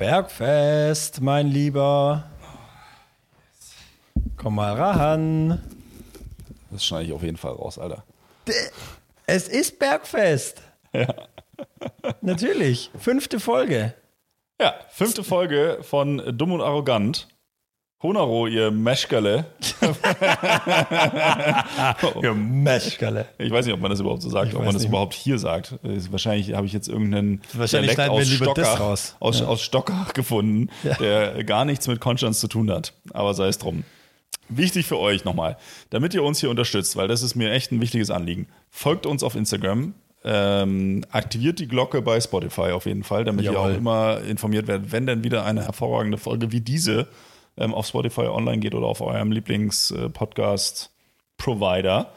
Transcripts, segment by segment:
Bergfest, mein Lieber. Komm mal ran. Das schneide ich auf jeden Fall raus, Alter. Es ist Bergfest. Ja. Natürlich. Fünfte Folge. Ja, fünfte Folge von Dumm und Arrogant. Honaro, ihr Meschkerle. ihr Meschkerle. Ich weiß nicht, ob man das überhaupt so sagt, ob man das nicht. überhaupt hier sagt. Wahrscheinlich habe ich jetzt irgendeinen Wahrscheinlich Dialekt aus Stockach, raus. Aus, ja. aus Stockach gefunden, ja. der gar nichts mit Konstanz zu tun hat. Aber sei es drum. Wichtig für euch nochmal, damit ihr uns hier unterstützt, weil das ist mir echt ein wichtiges Anliegen. Folgt uns auf Instagram, ähm, aktiviert die Glocke bei Spotify auf jeden Fall, damit Jawohl. ihr auch immer informiert werdet, wenn denn wieder eine hervorragende Folge wie diese ähm, auf Spotify online geht oder auf eurem Lieblings-Podcast-Provider.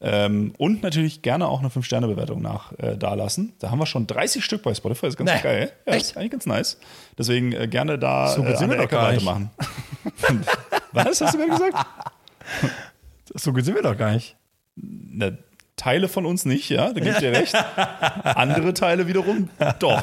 Ähm, und natürlich gerne auch eine 5-Sterne-Bewertung nach äh, da lassen. Da haben wir schon 30 Stück bei Spotify, das ist ganz nee, geil. Ja, echt? ist eigentlich ganz nice. Deswegen äh, gerne da so äh, an der Ecke weitermachen. Was hast du mir gesagt? So gut sind wir doch gar nicht. Na, Teile von uns nicht, ja, da gibt ihr recht. Andere Teile wiederum doch.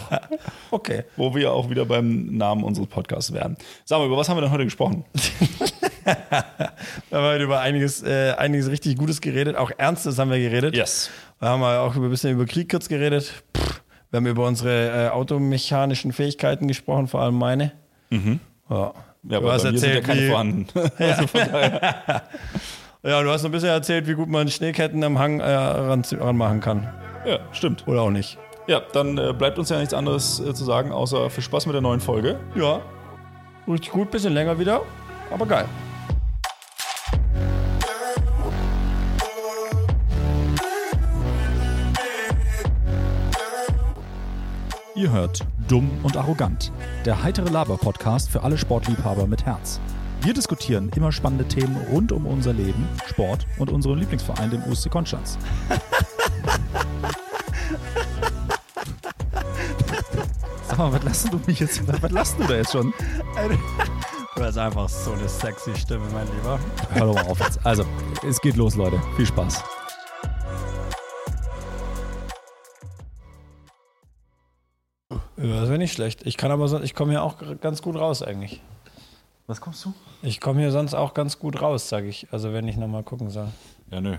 Okay. Wo wir auch wieder beim Namen unseres Podcasts wären. Sag mal, über was haben wir denn heute gesprochen? wir haben heute über einiges, äh, einiges richtig Gutes geredet. Auch Ernstes haben wir geredet. Yes. Wir haben auch ein bisschen über Krieg kurz geredet. Pff, wir haben über unsere äh, automechanischen Fähigkeiten gesprochen, vor allem meine. Mhm. Ja. Ja, aber du hast erzählt, ja keine vorhanden. also von daher. Ja, du hast ein bisschen erzählt, wie gut man Schneeketten am Hang äh, ran, ranmachen kann. Ja, stimmt. Oder auch nicht. Ja, dann äh, bleibt uns ja nichts anderes äh, zu sagen, außer viel Spaß mit der neuen Folge. Ja. Richtig gut, bisschen länger wieder, aber geil. Ihr hört Dumm und Arrogant, der heitere Laber-Podcast für alle Sportliebhaber mit Herz. Wir diskutieren immer spannende Themen rund um unser Leben, Sport und unseren Lieblingsverein, den USC Konstanz. Sag mal, was lassen du mich jetzt? Was lassen du da jetzt schon? Du hast einfach so eine sexy Stimme, mein Lieber. Hör doch mal auf jetzt. Also, es geht los, Leute. Viel Spaß. Ja, das wäre nicht schlecht. Ich kann aber so, ich komme hier auch ganz gut raus eigentlich. Was kommst du? Ich komme hier sonst auch ganz gut raus, sage ich. Also wenn ich nochmal gucken soll. Ja, nö.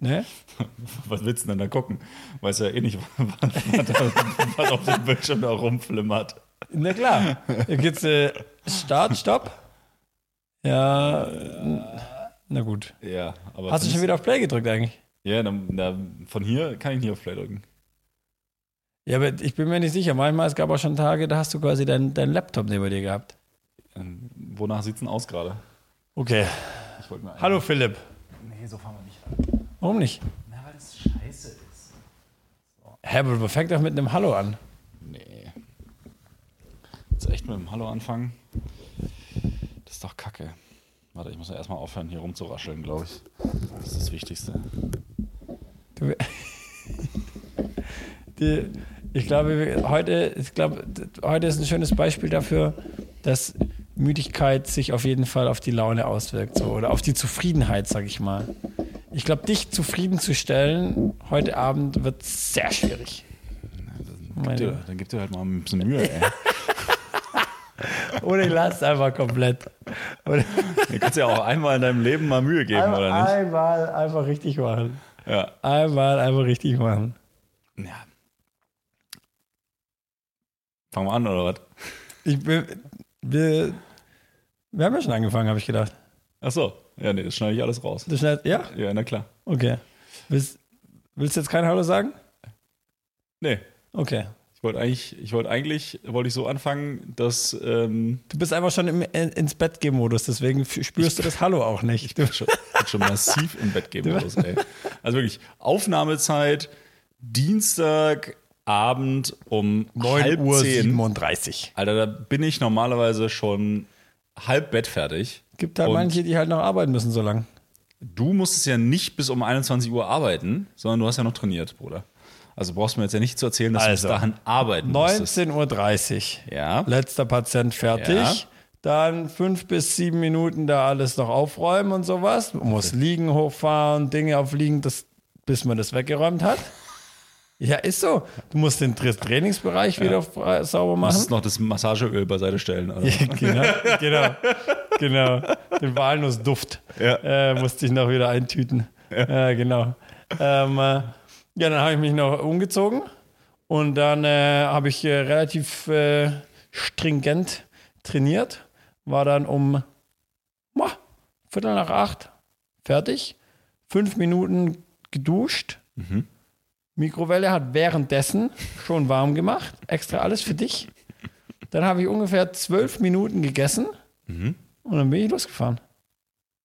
Ne? Was willst du denn da gucken? Weiß ja eh nicht, was, was, auf dem Bildschirm da rumflimmert. Na klar. Hier geht's äh, Start, Stopp. Ja, na gut. Ja, aber Hast du schon wieder auf Play gedrückt eigentlich? Ja, na, na, von hier kann ich nicht auf Play drücken. Ja, aber ich bin mir nicht sicher. Manchmal, es gab auch schon Tage, da hast du quasi deinen dein Laptop neben dir gehabt. Ähm, wonach sieht es denn aus gerade? Okay. Hallo Philipp. Nee, so fangen wir nicht an. Warum nicht? Na, weil das scheiße ist. So. Hä, aber du fängst doch mit einem Hallo an. Nee. Jetzt echt mit einem Hallo anfangen? Das ist doch kacke. Warte, ich muss ja erstmal aufhören, hier rumzurascheln, glaube ich. Das ist das Wichtigste. Du, die, ich glaube, heute, ich glaube, heute ist ein schönes Beispiel dafür, dass Müdigkeit sich auf jeden Fall auf die Laune auswirkt so, oder auf die Zufriedenheit, sag ich mal. Ich glaube, dich zufriedenzustellen heute Abend wird sehr schwierig. Na, dann, gib dir, gib dir halt mal ein bisschen Mühe, ey. Oder ich lasse einfach komplett. Oder du kannst ja auch einmal in deinem Leben mal Mühe geben, einmal, oder nicht? Einmal einfach richtig machen. Ja. Einmal einfach richtig machen. Ja. Fangen wir an, oder was? Ich bin, wir, wir haben ja schon angefangen, habe ich gedacht. Ach so. Ja, nee, das schneide ich alles raus. Das schneid, ja? Ja, na klar. Okay. Willst, willst du jetzt kein Hallo sagen? Nee. Okay. Ich wollte eigentlich, ich wollte eigentlich, wollte ich so anfangen, dass. Ähm, du bist einfach schon im ins Bett gehen Modus, deswegen spürst du das Hallo auch nicht. Ich bin schon, bin schon massiv im Bett gehen Modus, ey. Also wirklich, Aufnahmezeit, Dienstag, Abend um 9 halb Uhr 10. 37. Alter, da bin ich normalerweise schon halb bettfertig. Gibt da manche, die halt noch arbeiten müssen so lang. Du musstest ja nicht bis um 21 Uhr arbeiten, sondern du hast ja noch trainiert, Bruder. Also brauchst du mir jetzt ja nicht zu erzählen, dass also, du bis dahin arbeiten 19.30 Uhr. Ja. Letzter Patient fertig. Ja. Dann fünf bis sieben Minuten da alles noch aufräumen und sowas. Man muss Liegen hochfahren, Dinge aufliegen, das, bis man das weggeräumt hat. Ja, ist so. Du musst den Tra- Trainingsbereich wieder sauber machen. Musst noch das Massageöl beiseite stellen. Oder? Ja, genau, genau, genau. Den Walnussduft Ja. äh, musste ich noch wieder eintüten. Ja, genau. Ähm, äh, ja, dann habe ich mich noch umgezogen und dann äh, habe ich äh, relativ äh, stringent trainiert. War dann um boah, Viertel nach acht fertig. Fünf Minuten geduscht. Mikrowelle hat währenddessen schon warm gemacht. Extra alles für dich. Dann habe ich ungefähr zwölf Minuten gegessen und dann bin ich losgefahren.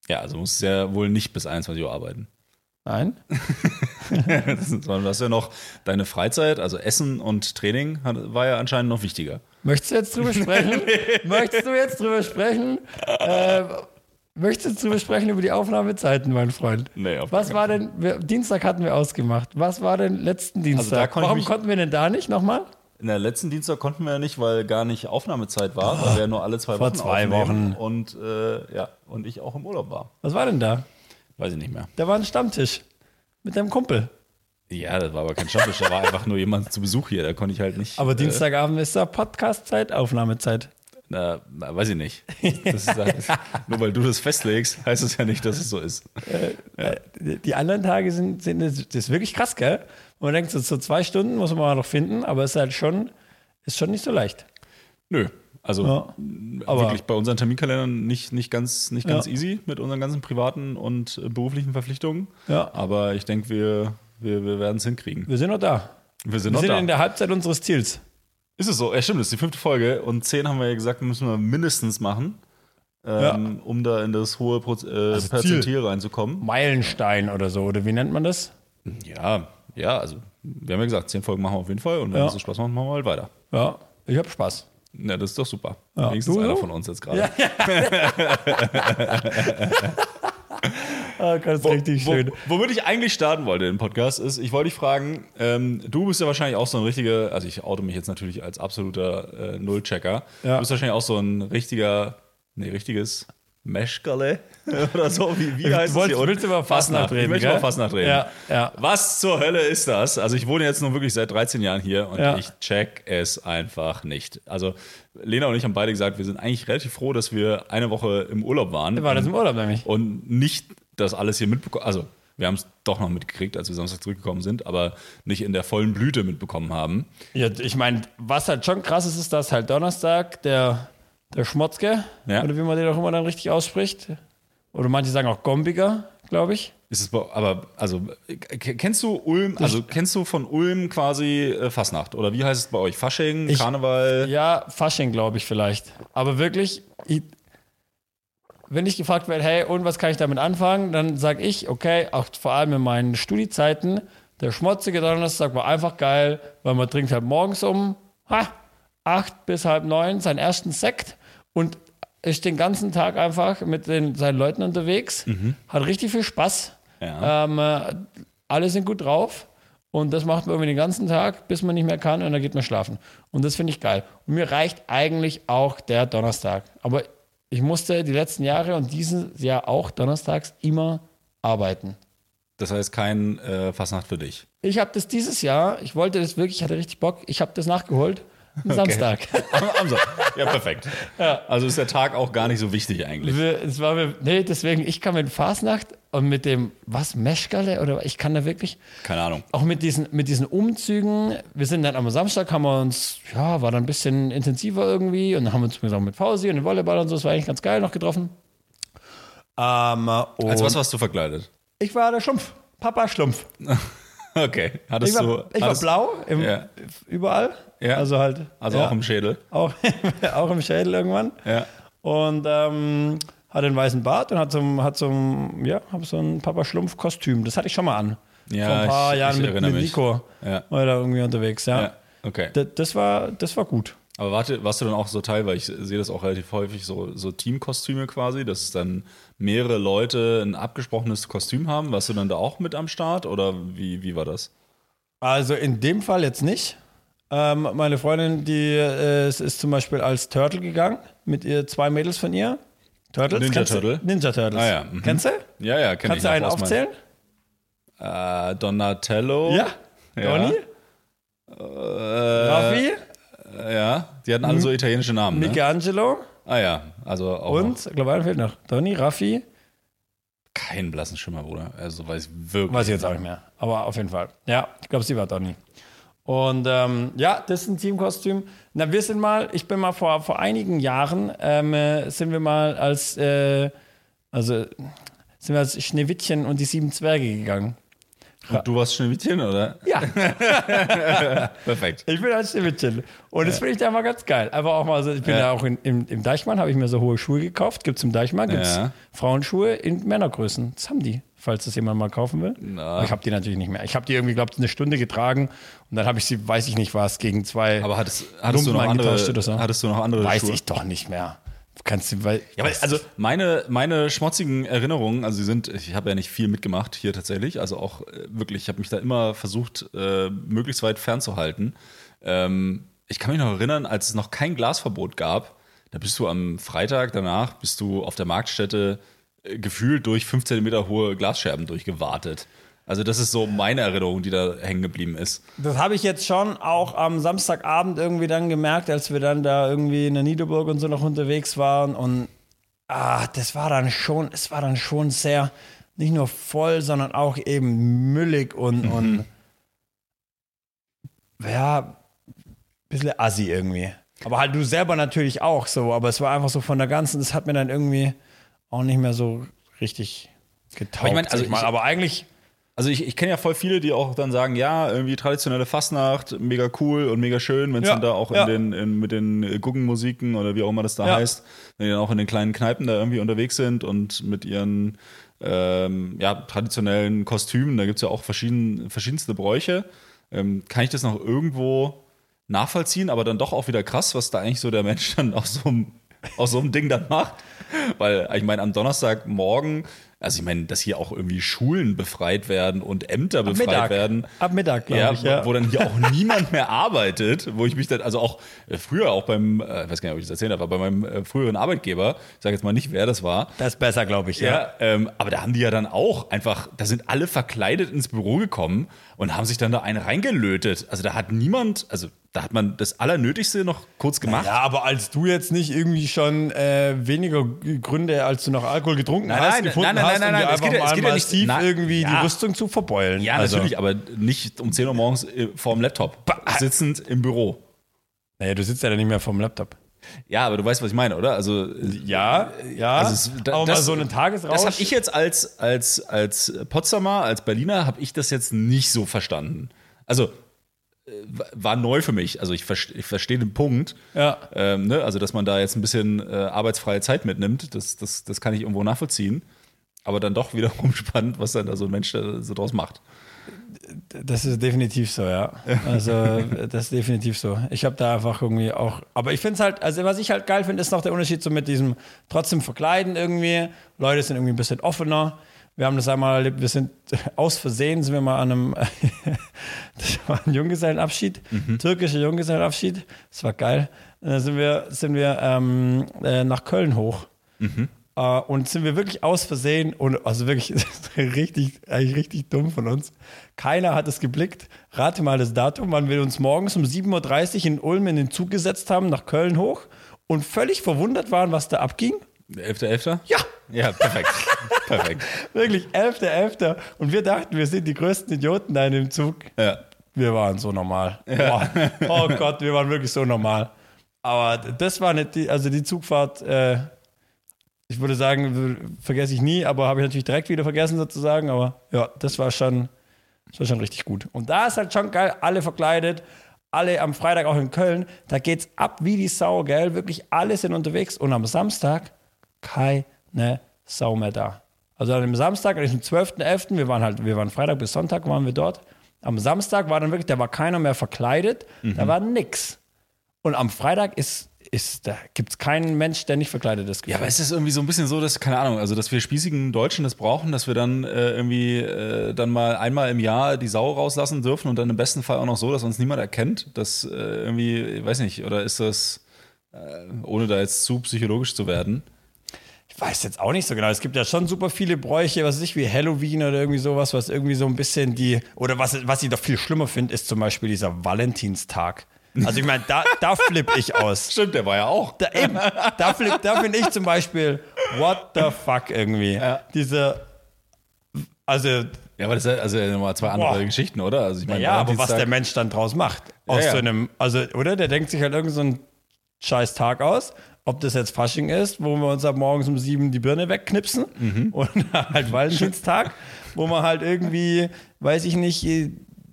Ja, also musst du ja wohl nicht bis 21 Uhr arbeiten. Nein? Sondern du hast ja noch deine Freizeit, also Essen und Training war ja anscheinend noch wichtiger. Möchtest du jetzt drüber sprechen? Möchtest du jetzt drüber sprechen? Äh, möchtest du drüber sprechen über die Aufnahmezeiten, mein Freund? Nee, auf Was war denn, wir, Dienstag hatten wir ausgemacht. Was war denn letzten Dienstag? Also konnte ich Warum mich- konnten wir denn da nicht nochmal? In der letzten Dienstag konnten wir ja nicht, weil gar nicht Aufnahmezeit war, weil wir ja nur alle zwei Vor Wochen zwei Wochen. Und, äh, ja, und ich auch im Urlaub war. Was war denn da? Weiß ich nicht mehr. Da war ein Stammtisch mit deinem Kumpel. Ja, das war aber kein Stammtisch, da war einfach nur jemand zu Besuch hier, da konnte ich halt nicht. Aber Dienstagabend ist da Podcast-Zeit, Aufnahmezeit. Na, na, weiß ich nicht. Das, nur weil du das festlegst, heißt es ja nicht, dass es so ist. Äh, Die die anderen Tage sind, sind das ist wirklich krass, gell? Und man denkt, so, so zwei Stunden muss man mal noch finden, aber es ist halt schon, ist schon nicht so leicht. Nö. Also Ja. Wirklich bei unseren Terminkalendern nicht, nicht ganz, nicht ganz Ja. easy mit unseren ganzen privaten und äh, beruflichen Verpflichtungen. Ja. Aber ich denke, wir, wir, wir werden es hinkriegen. Wir sind noch da. Wir sind Wir noch sind da. in der Halbzeit unseres Ziels. Ist es so? Ja, stimmt, das ist die fünfte Folge und zehn haben wir ja gesagt, müssen wir mindestens machen, ähm, um da in das hohe Pro äh, Also Perzentil reinzukommen. Meilenstein oder so, oder wie nennt man das? Ja, ja, also wir haben ja gesagt, zehn Folgen machen wir auf jeden Fall und wenn Ja. es so Spaß macht, machen wir halt weiter. Ja, ich habe Spaß. Ja, das ist doch super. Ja. Wenigstens Du einer von uns jetzt gerade. Ja. Ah, ganz richtig Wo, schön. womit ich eigentlich starten wollte im Podcast ist, ich wollte dich fragen, ähm, du bist ja wahrscheinlich auch so ein richtiger, also ich oute mich jetzt natürlich als absoluter äh, Nullchecker. Ja. Du bist wahrscheinlich auch so ein richtiger, nee, richtiges Meschkerle oder so. Wie, wie heißt Du wolltest- es hier? willst über Fastnacht reden, Ich möchte über Fastnacht reden. Ja, ja. Was zur Hölle ist das? Also ich wohne jetzt nun wirklich seit 13 Jahren hier und Ja. ich check es einfach nicht. Also Lena und ich haben beide gesagt, wir sind eigentlich relativ froh, dass wir eine Woche im Urlaub waren. War das im Urlaub nämlich? und nicht das alles hier mitbekommen. Also, wir haben es doch noch mitgekriegt, als wir Samstag zurückgekommen sind, aber nicht in der vollen Blüte mitbekommen haben. Ja, ich meine, was halt schon krass ist, ist, dass halt Donnerstag der, der Schmotzke, Ja. oder wie man den auch immer dann richtig ausspricht, oder manche sagen auch Gombiger, glaube ich. Ist es aber, also, kennst du Ulm, also kennst du von Ulm quasi äh, Fastnacht? Oder wie heißt es bei euch? Fasching, Ich- Karneval? Ja, Fasching, glaube ich vielleicht. Aber wirklich, ich, wenn ich gefragt werde, hey, und was kann ich damit anfangen, dann sage ich, okay, auch vor allem in meinen Studiezeiten, der schmutzige Donnerstag war einfach geil, weil man trinkt halt morgens um ha, acht bis halb neun seinen ersten Sekt und ist den ganzen Tag einfach mit den, seinen Leuten unterwegs, hat richtig viel Spaß. Ja. Ähm, äh, alle sind gut drauf und das macht man irgendwie den ganzen Tag, bis man nicht mehr kann und dann geht man schlafen. Und das finde ich geil. Und mir reicht eigentlich auch der Donnerstag. Aber ich musste die letzten Jahre und dieses Jahr auch donnerstags immer arbeiten. Das heißt, kein äh, Fastnacht für dich. Ich habe das dieses Jahr, ich wollte das wirklich, ich hatte richtig Bock, ich habe das nachgeholt am Samstag. Am, am Sonntag. ja, perfekt. Also ist der Tag auch gar nicht so wichtig eigentlich. Wir- Es war mir, nee, deswegen, ich kann mit Fasnacht und mit dem, was, Meschgale oder ich kann da wirklich, Keine Ahnung. auch mit diesen, mit diesen Umzügen, wir sind dann am Samstag, haben wir uns, ja, war dann ein bisschen intensiver irgendwie und dann haben wir uns mit, auch mit Fausi und dem Volleyball und so, das war eigentlich ganz geil noch getroffen. Ähm, und Als was warst du verkleidet? ich war der Schlumpf, Papa Schlumpf. Okay. Ich Hattest war, du. ich war blau, im, Ja. überall. Ja. Also halt. Also ja, auch im Schädel. auch, auch im Schädel irgendwann. Ja. Und ähm, hat einen weißen Bart und hat so, ein- hat so, ja, hab so ein Papa Schlumpf-Kostüm. Das hatte ich schon mal an. Ja, Vor ein paar ich- Jahren ich mit, mit. Nico. Ja. War da irgendwie unterwegs, ja. Ja. Okay. D- Das, war, das war gut. Aber warte, warst du dann auch so Teil, weil ich sehe das auch relativ häufig, so, so Teamkostüme quasi, dass dann mehrere Leute ein abgesprochenes Kostüm haben. Warst du dann da auch mit am Start oder wie, wie war das? Also in dem Fall jetzt nicht. Ähm, meine Freundin, die äh, ist, zum Beispiel als Turtle gegangen mit ihr zwei Mädels von ihr. Turtles? Ninja? Turtle? Ninja Turtles. Ah ja, mhm. Kennst du? Ja, ja, kenn Kannst du einen aufzählen? Äh, Donatello. Ja. Ja. Donny? Raffi, Äh, ja, die hatten alle so italienische Namen. Ne? Michelangelo Ah ja, also auch und, einer fehlt noch. Donny, Raffi, keinen blassen Schimmer, Bruder. Also weiß ich wirklich. weiß ich jetzt auch nicht mehr. Aber auf jeden Fall. Ja, ich glaube, sie war Donny. Und ähm, ja, das ist ein Teamkostüm. Na, wir sind mal, ich bin mal vor, vor einigen Jahren, ähm, äh, sind wir mal als, äh, also sind wir als Schneewittchen und die sieben Zwerge gegangen. Und du warst Schneewittchen, oder? Ja, Perfekt. ich bin als Schneewittchen. Und das finde ich da mal ganz geil. Einfach auch mal so, ich bin Ja. da auch in, im, im Deichmann, habe ich mir so hohe Schuhe gekauft. Gibt es im Deichmann, gibt es Ja. Frauenschuhe in Männergrößen. Das haben die, falls das jemand mal kaufen will. Aber ich habe die natürlich nicht mehr. Ich habe die irgendwie, glaube ich, eine Stunde getragen und dann habe ich sie, weiß ich nicht was, gegen zwei. Aber hattest, hattest, du noch andere, hattest du noch andere weiß Schuhe? ich doch nicht mehr. Kannst du, weil, Ja, aber also meine, meine schmutzigen Erinnerungen, also sie sind, ich habe ja nicht viel mitgemacht hier tatsächlich, also auch äh, wirklich, ich habe mich da immer versucht, äh, möglichst weit fernzuhalten. Ähm, ich kann mich noch erinnern, als es noch kein Glasverbot gab, da bist du am Freitag danach, bist du auf der Marktstätte äh, gefühlt durch 5 cm hohe Glasscherben durchgewartet. Also das ist so meine Erinnerung, die da hängen geblieben ist. Das habe ich jetzt schon auch am Samstagabend irgendwie dann gemerkt, als wir dann da irgendwie in der Niederburg und so noch unterwegs waren. Und ah, das war dann schon, es war dann schon sehr, nicht nur voll, sondern auch eben müllig und, und ja, ein bisschen assi irgendwie. Aber halt du selber natürlich auch so, aber es war einfach so von der ganzen, das hat mir dann irgendwie auch nicht mehr so richtig getaugt. Aber ich meine, sag also ich mal. aber eigentlich Also ich, ich kenne ja voll viele, die auch dann sagen, ja, irgendwie traditionelle Fastnacht, mega cool und mega schön, wenn es Ja, dann da auch ja. in den, in, mit den Guggenmusiken oder wie auch immer das da Ja. heißt, wenn die dann auch in den kleinen Kneipen da irgendwie unterwegs sind und mit ihren ähm, ja, traditionellen Kostümen, da gibt es ja auch verschieden, verschiedenste Bräuche, ähm, kann ich das noch irgendwo nachvollziehen, aber dann doch auch wieder krass, was da eigentlich so der Mensch dann aus so einem, aus so einem Ding dann macht. Weil ich meine, am Donnerstagmorgen, also ich meine, dass hier auch irgendwie Schulen befreit werden und Ämter befreit Mittag. werden. Ab Mittag, glaube Ja, ich. Ja. Wo, wo dann hier auch niemand mehr arbeitet, wo ich mich dann, also auch äh, früher auch beim, äh, ich weiß gar nicht, ob ich das erzählt habe, aber bei meinem äh, früheren Arbeitgeber, ich sage jetzt mal nicht, wer das war, Das ist besser, glaube ich, ja. ja, ähm, aber da haben die ja dann auch einfach, da sind alle verkleidet ins Büro gekommen und haben sich dann da einen reingelötet. Also da hat niemand, also da hat man das Allernötigste noch kurz gemacht. Ja, aber als du jetzt nicht irgendwie schon äh, weniger Gründe, als du noch Alkohol getrunken Nein, hast, nein, gefunden nein, nein, hast, nein, um nein, dir es einfach geht ja- es geht ja nicht- na, irgendwie ja. die Rüstung zu verbeulen. Ja, also, natürlich, aber nicht um 10 Uhr morgens äh, vorm Laptop, sitzend im Büro. Naja, du sitzt ja dann nicht mehr vom Laptop. Ja, aber du weißt, was ich meine, oder? Also Ja, ja. Also es- da- aber das- mal so einen Tagesrausch. Das habe ich jetzt als, als, als Potsdamer, als Berliner, habe ich das jetzt nicht so verstanden. Also äh, war neu für mich. Also ich, verste- ich verstehe den Punkt. Ja. Ähm, ne? Also, dass man da jetzt ein bisschen äh, arbeitsfreie Zeit mitnimmt, das, das, das kann ich irgendwo nachvollziehen. Aber dann doch wiederum spannend, was dann da so ein Mensch da so draus macht. Das ist definitiv so, ja. Also, das ist definitiv so. Ich habe da einfach irgendwie auch. Aber ich finde es halt, also was ich halt geil finde, ist noch der Unterschied so mit diesem trotzdem Verkleiden irgendwie. Leute sind irgendwie ein bisschen offener. Wir haben das einmal erlebt, wir sind aus Versehen, sind wir mal an einem, das war ein Junggesellenabschied, türkischer Junggesellenabschied. Das war geil. Und dann sind wir, sind wir ähm, äh, nach Köln hoch. Äh, und sind wir wirklich aus Versehen und also wirklich richtig, eigentlich richtig dumm von uns. Keiner hat es geblickt. Rate mal das Datum, wann wir uns morgens um 7.30 Uhr in Ulm in den Zug gesetzt haben, nach Köln hoch und völlig verwundert waren, was da abging. 11.11.? Ja, Ja, perfekt. perfekt. wirklich, 11.11. Und wir dachten, wir sind die größten Idioten da in dem Zug. Ja. Wir waren so normal. Boah. Oh Gott, wir waren wirklich so normal. Aber das war nicht die, also die Zugfahrt, äh, ich würde sagen, vergesse ich nie, aber habe ich natürlich direkt wieder vergessen sozusagen. Aber ja, das war schon, das war schon richtig gut. Und da ist halt schon geil, alle verkleidet, alle am Freitag auch in Köln, da geht's ab wie die Sau, gell? Wirklich alle sind unterwegs und am Samstag keine Sau mehr da. Also an dem Samstag, an diesem 12.11., wir waren halt, wir waren Freitag bis Sonntag, waren wir dort. Am Samstag war dann wirklich, da war keiner mehr verkleidet, da war nix. Und am Freitag ist, ist da gibt es keinen Mensch, der nicht verkleidet ist. Ja, aber es ist irgendwie so ein bisschen so, dass, keine Ahnung, also dass wir spießigen Deutschen das brauchen, dass wir dann äh, irgendwie äh, dann mal einmal im Jahr die Sau rauslassen dürfen und dann im besten Fall auch noch so, dass uns niemand erkennt. Das äh, irgendwie, ich weiß nicht, oder ist das, äh, ohne da jetzt zu psychologisch zu werden? Ich weiß jetzt auch nicht so genau. Es gibt ja schon super viele Bräuche, was weiß ich, wie Halloween oder irgendwie sowas, was irgendwie so ein bisschen die, oder was, was ich doch viel schlimmer finde, ist zum Beispiel dieser Valentinstag. Also ich meine, da, da flippe ich aus. Stimmt, der war ja auch. Da, eben, da, flipp, da finde ich zum Beispiel, what the fuck irgendwie. Diese, also, Ja, aber das sind also nochmal zwei andere Boah. Geschichten, oder? Also ich meine, ja, aber was der Mensch dann draus macht. Aus ja. so einem, also, oder? Der denkt sich halt irgend so einen scheiß Tag aus. Ob das jetzt Fasching ist, wo wir uns ab morgens um sieben die Birne wegknipsen. Mhm. Und halt Valentinstag, wo man halt irgendwie, weiß ich nicht,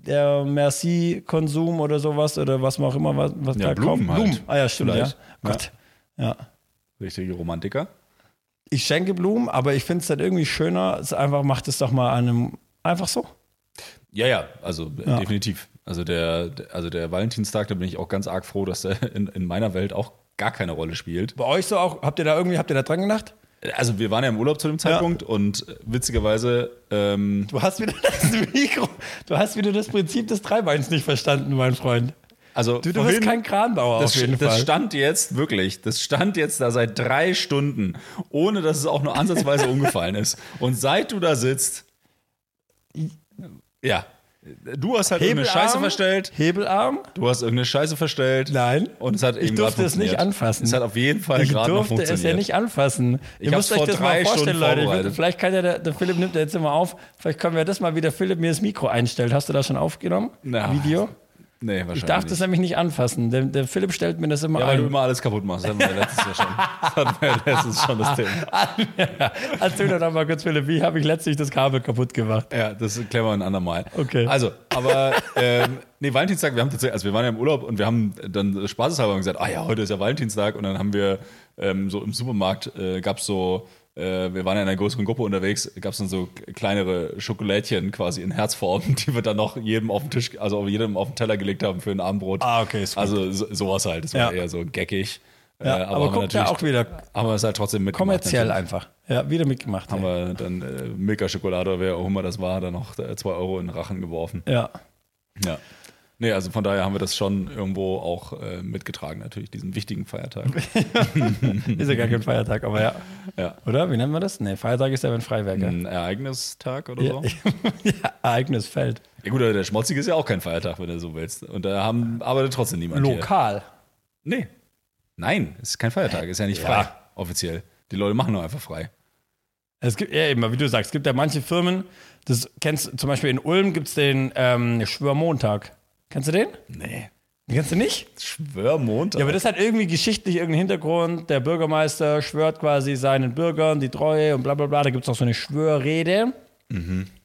der Merci-Konsum oder sowas oder was man auch immer, was, was Ja, da Blumen kauft. halt. Ah ja, stimmt, Vielleicht. ja. Gott. Ja. Richtige Romantiker. Ich schenke Blumen, aber ich finde es halt irgendwie schöner, es einfach macht es doch mal einem, einfach so. Ja, ja, also äh, definitiv. Also der, der- also der Valentinstag, da bin ich auch ganz arg froh, dass der in, in meiner Welt auch gar keine Rolle spielt. Bei euch so auch, habt ihr da irgendwie, habt ihr da dran gedacht? Also wir waren ja im Urlaub zu dem Zeitpunkt und äh, witzigerweise, ähm, Du hast wieder das Mikro, du hast wieder das Prinzip des Dreibeins nicht verstanden, mein Freund. also Du, du vorhin- bist kein Kranbauer das, auf jeden das Fall. stand jetzt wirklich, das stand jetzt da seit drei Stunden, ohne dass es auch nur ansatzweise umgefallen ist. Und seit du da sitzt, ja, du hast halt irgendeine Scheiße verstellt. Hebelarm? Du hast irgendeine Scheiße verstellt. Nein. Und es hat Ich eben durfte grad es nicht funktioniert. anfassen. Es hat auf jeden Fall Ich gerade noch durfte funktioniert. es ja nicht anfassen. Ich Ihr hab's müsst euch das mal vorstellen, Stunden Leute. Ich vielleicht kann ja der, der Philipp nimmt jetzt immer auf. Vielleicht können wir das mal, wie der Philipp mir das Mikro einstellt. Hast du das schon aufgenommen? Na, Video? Nee, wahrscheinlich. Ich darf das nicht. nämlich nicht anfassen. Der, der Philipp stellt mir das immer Ja, weil du ein. immer alles kaputt machst. Das hatten wir ja letztes Jahr schon. Das hatten wir ja letztens schon das Thema. Erzähl doch noch mal kurz, Philipp, wie habe ich letztlich das Kabel kaputt gemacht? Ja, das klären wir ein andermal. Okay. Also, aber, ähm, nee, Valentinstag, wir haben tatsächlich, also wir waren ja im Urlaub und wir haben dann spaßeshalber gesagt, ah ja, heute ist ja Valentinstag und dann haben wir ähm, so im Supermarkt, äh, gab es so, äh, wir waren ja in einer größeren Gruppe unterwegs, gab es dann so kleinere Schokolädchen quasi in Herzform, die wir dann noch jedem auf den Tisch, also jedem auf den Teller gelegt haben für ein Abendbrot. Ah, okay, ist gut. Also so, sowas halt, das war Ja. eher so geckig. Ja, Äh, aber haben wir guckt ja auch wieder Haben wir es halt trotzdem mitgemacht. kommerziell natürlich. einfach. Ja, wieder mitgemacht. Haben ja. wir dann äh, Milka-Schokolade, oder wer auch immer das war, dann noch 2 Euro in den Rachen geworfen. ja. Ja. Nee, also von daher haben wir das schon irgendwo auch äh, mitgetragen, natürlich, diesen wichtigen Feiertag. Ist ja gar kein Feiertag, aber ja. ja. Oder? Wie nennt man das? Nee, Feiertag ist ja, wenn Freiwerke. Ein Ereignistag oder Ja, so. ja, Ereignisfeld. Ja gut, aber der Schmotzige ist ja auch kein Feiertag, wenn du so willst. Und da haben, arbeitet trotzdem niemand hier. Lokal. Nee. Nein, es ist kein Feiertag, ist ja nicht Ja. frei, offiziell. Die Leute machen nur einfach frei. Es gibt, ja, eben, wie du sagst, es gibt ja manche Firmen, das kennst du, zum Beispiel in Ulm gibt es den ähm, Schwörmontag. Kennst du den? Nee. Den kennst du nicht? Schwörmontag. Ja, aber das hat irgendwie geschichtlich irgendeinen Hintergrund. Der Bürgermeister schwört quasi seinen Bürgern die Treue und bla bla bla. Da gibt es auch so eine Schwörrede.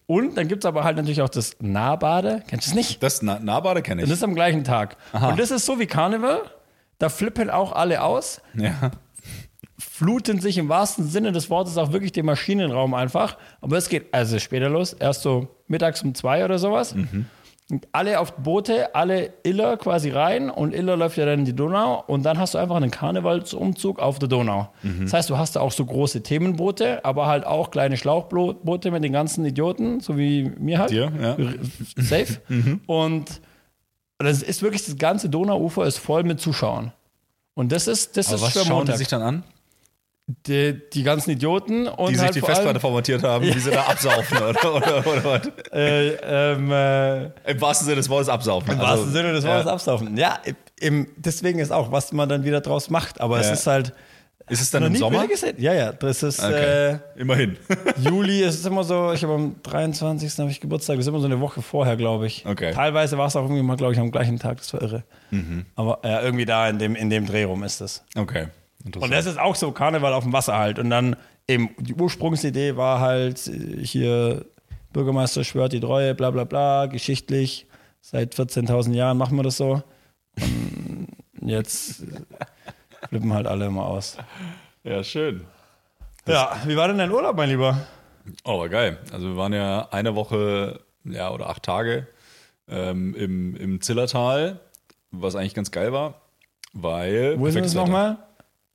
Und dann gibt es aber halt natürlich auch das Nahbade. Kennst du das nicht? das Na Nahbade kenne Das ich. ist am gleichen Tag. Und das ist so wie Karneval. Da flippen auch alle aus. Ja. fluten sich im wahrsten Sinne des Wortes auch wirklich den Maschinenraum einfach. Aber es geht also später los, erst so mittags um zwei oder sowas. Und alle auf Boote, alle Iller quasi rein und Iller läuft ja dann in die Donau und dann hast du einfach einen Karnevalsumzug auf der Donau. Das heißt, du hast da auch so große Themenboote, aber halt auch kleine Schlauchboote mit den ganzen Idioten, so wie mir halt. Dir, ja. Safe. Und das ist wirklich, das ganze Donauufer ist voll mit Zuschauern. Und das ist, das Aber ist was für schauen die sich dann an? Die, die ganzen Idioten und Die sich halt die Festplatte allem, formatiert haben, wie sie da absaufen oder, oder, oder was? äh, ähm, äh, Im wahrsten Sinne des Wortes absaufen. im wahrsten Sinne des Wortes absaufen. Ja, im, deswegen ist auch, was man dann wieder draus macht. Aber es Ja. ist halt Ist es dann noch im Sommer? Ja, ja, das ist Okay. äh, Immerhin. Juli. Es ist immer so. Ich habe am 23. habe ich Geburtstag. Das ist immer so eine Woche vorher, glaube ich. Okay. Teilweise war es auch irgendwie mal, glaube ich, am gleichen Tag. Das war irre. Aber ja, irgendwie da in dem in dem Dreh rum ist es. Okay. Und das ist auch so Karneval auf dem Wasser halt. Und dann eben die Ursprungsidee war halt äh, hier Bürgermeister schwört die Treue, bla bla bla, geschichtlich. Seit 14.000 Jahren machen wir das so. Und jetzt äh, flippen halt alle immer aus. Ja, schön. Ja, wie war denn dein Urlaub, mein Lieber? Oh, war geil. Also wir waren ja eine Woche, ja, oder acht Tage ähm, im, im Zillertal, was eigentlich ganz geil war, weil. Wo ist das nochmal?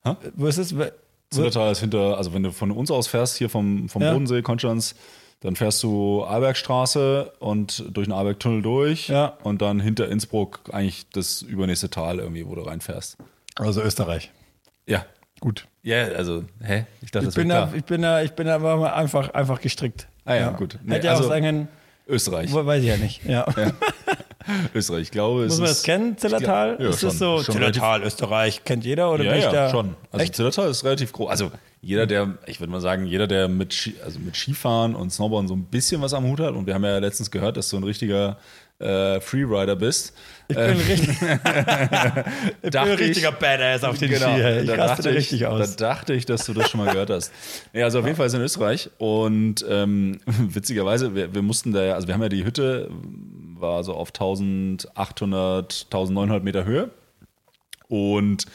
Hä? Wo ist es? Wo- Zillertal ist hinter, also wenn du von uns aus fährst, hier vom, vom Ja. Bodensee, Konstanz, dann fährst du Arlbergstraße und durch den Arlbergtunnel durch Ja. und dann hinter Innsbruck eigentlich das übernächste Tal irgendwie, wo du reinfährst. Also Österreich. Ja, Gut. Ja, also, hä? Ich dachte, Ich das bin, da, klar. ich bin da, ich bin da mal einfach, einfach gestrickt. Ah ja, gut. Nee, Hätte ja also- auch sagen Österreich. weiß ich ja nicht. Ja. Österreich, ich glaube, es Muss man ist, das kennen, Zillertal? Ja, ist das schon, so? schon Zillertal, Österreich, kennt jeder? Oder Ja, bin ich ja, da? schon. Also Echt? Zillertal ist relativ groß. Also jeder, der, ich würde mal sagen, jeder, der mit, Ski, also mit Skifahren und Snowboarden so ein bisschen was am Hut hat, und wir haben ja letztens gehört, dass du ein richtiger äh, Freerider bist. Ich bin, richtig, ich bin ein ich- richtiger Badass auf den Genau, Ski. ey. Ich da raste ich, richtig aus. Da dachte ich, dass du das schon mal gehört hast. Ja, also auf jeden Fall ist in Österreich und ähm, witzigerweise, wir, wir mussten da ja, also wir haben ja die Hütte, war so auf 1800, 1900 Meter Höhe und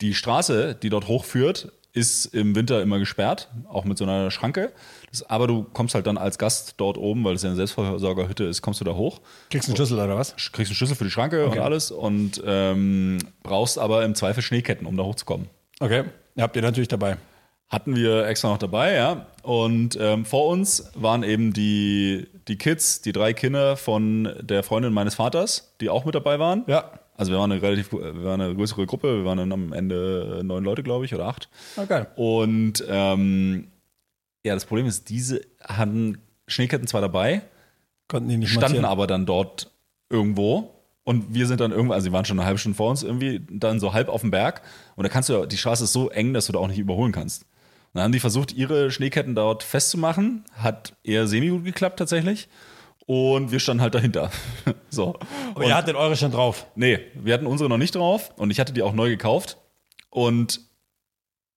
die Straße, die dort hochführt, ist im Winter immer gesperrt, auch mit so einer Schranke. Das, aber du kommst halt dann als Gast dort oben, weil es ja eine Selbstversorgerhütte ist, kommst du da hoch Kriegst du einen Schlüssel oder was? kriegst einen Schlüssel für die Schranke und alles und ähm, brauchst aber im Zweifel Schneeketten, um da hochzukommen. Okay, habt ihr natürlich dabei. Hatten wir extra noch dabei, ja. Und ähm, vor uns waren eben die, die Kids, die drei Kinder von der Freundin meines Vaters, die auch mit dabei waren. Ja. Also wir waren eine relativ, wir waren eine größere Gruppe, wir waren dann am Ende äh, neun Leute, glaube ich, oder acht. Okay. Und ähm, ja, das Problem ist, diese hatten Schneeketten zwar dabei, Konnten die nicht standen montieren. aber dann dort irgendwo. Und wir sind dann irgendwann, also sie waren schon eine halbe Stunde vor uns irgendwie, dann so halb auf dem Berg. Und da kannst du, die Straße ist so eng, dass du da auch nicht überholen kannst. Und dann haben die versucht, ihre Schneeketten dort festzumachen. Hat eher semi-gut geklappt tatsächlich. Und wir standen halt dahinter. so. Aber ihr hattet eure schon drauf. Nee, wir hatten unsere noch nicht drauf. Und ich hatte die auch neu gekauft. Und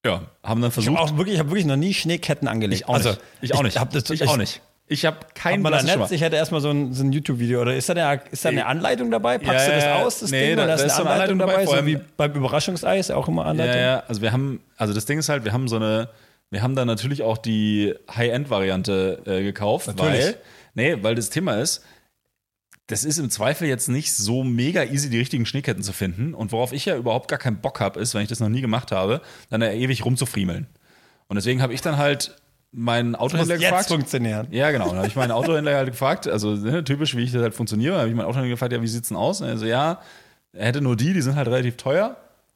ja, haben dann Ich habe versucht. wirklich, ich habe wirklich noch nie Schneeketten angelegt. ich auch nicht. Ich auch nicht. Hab das, ich, auch nicht. Ich habe da blassen Netz? Schimmer. Ich hätte erstmal so ein, so ein YouTube-Video. Oder ist da, eine, ist da eine Anleitung dabei? Packst Ja, du das aus, das nee, Ding? da- Oder da ist ist eine Anleitung, Anleitung dabei, dabei? So wie beim Überraschungsei ist auch immer Anleitung. Ja, ja, also wir haben, also das Ding ist halt, wir haben so eine, wir haben da natürlich auch die High-End-Variante äh, gekauft, Natürlich. weil, nee, weil das Thema ist, das ist im Zweifel jetzt nicht so mega easy, die richtigen Schneeketten zu finden. Und worauf ich ja überhaupt gar keinen Bock habe, ist, wenn ich das noch nie gemacht habe, dann da ewig rumzufriemeln. Und deswegen habe ich dann halt meinen Autohändler jetzt gefragt. funktionieren. Ja, genau. Dann habe ich meinen Autohändler halt gefragt, also ne, typisch, wie ich das halt funktioniere. Dann habe ich meinen Autohändler gefragt, ja, wie sieht's denn aus? Und er so, ja, er hätte nur die, die sind halt relativ teuer.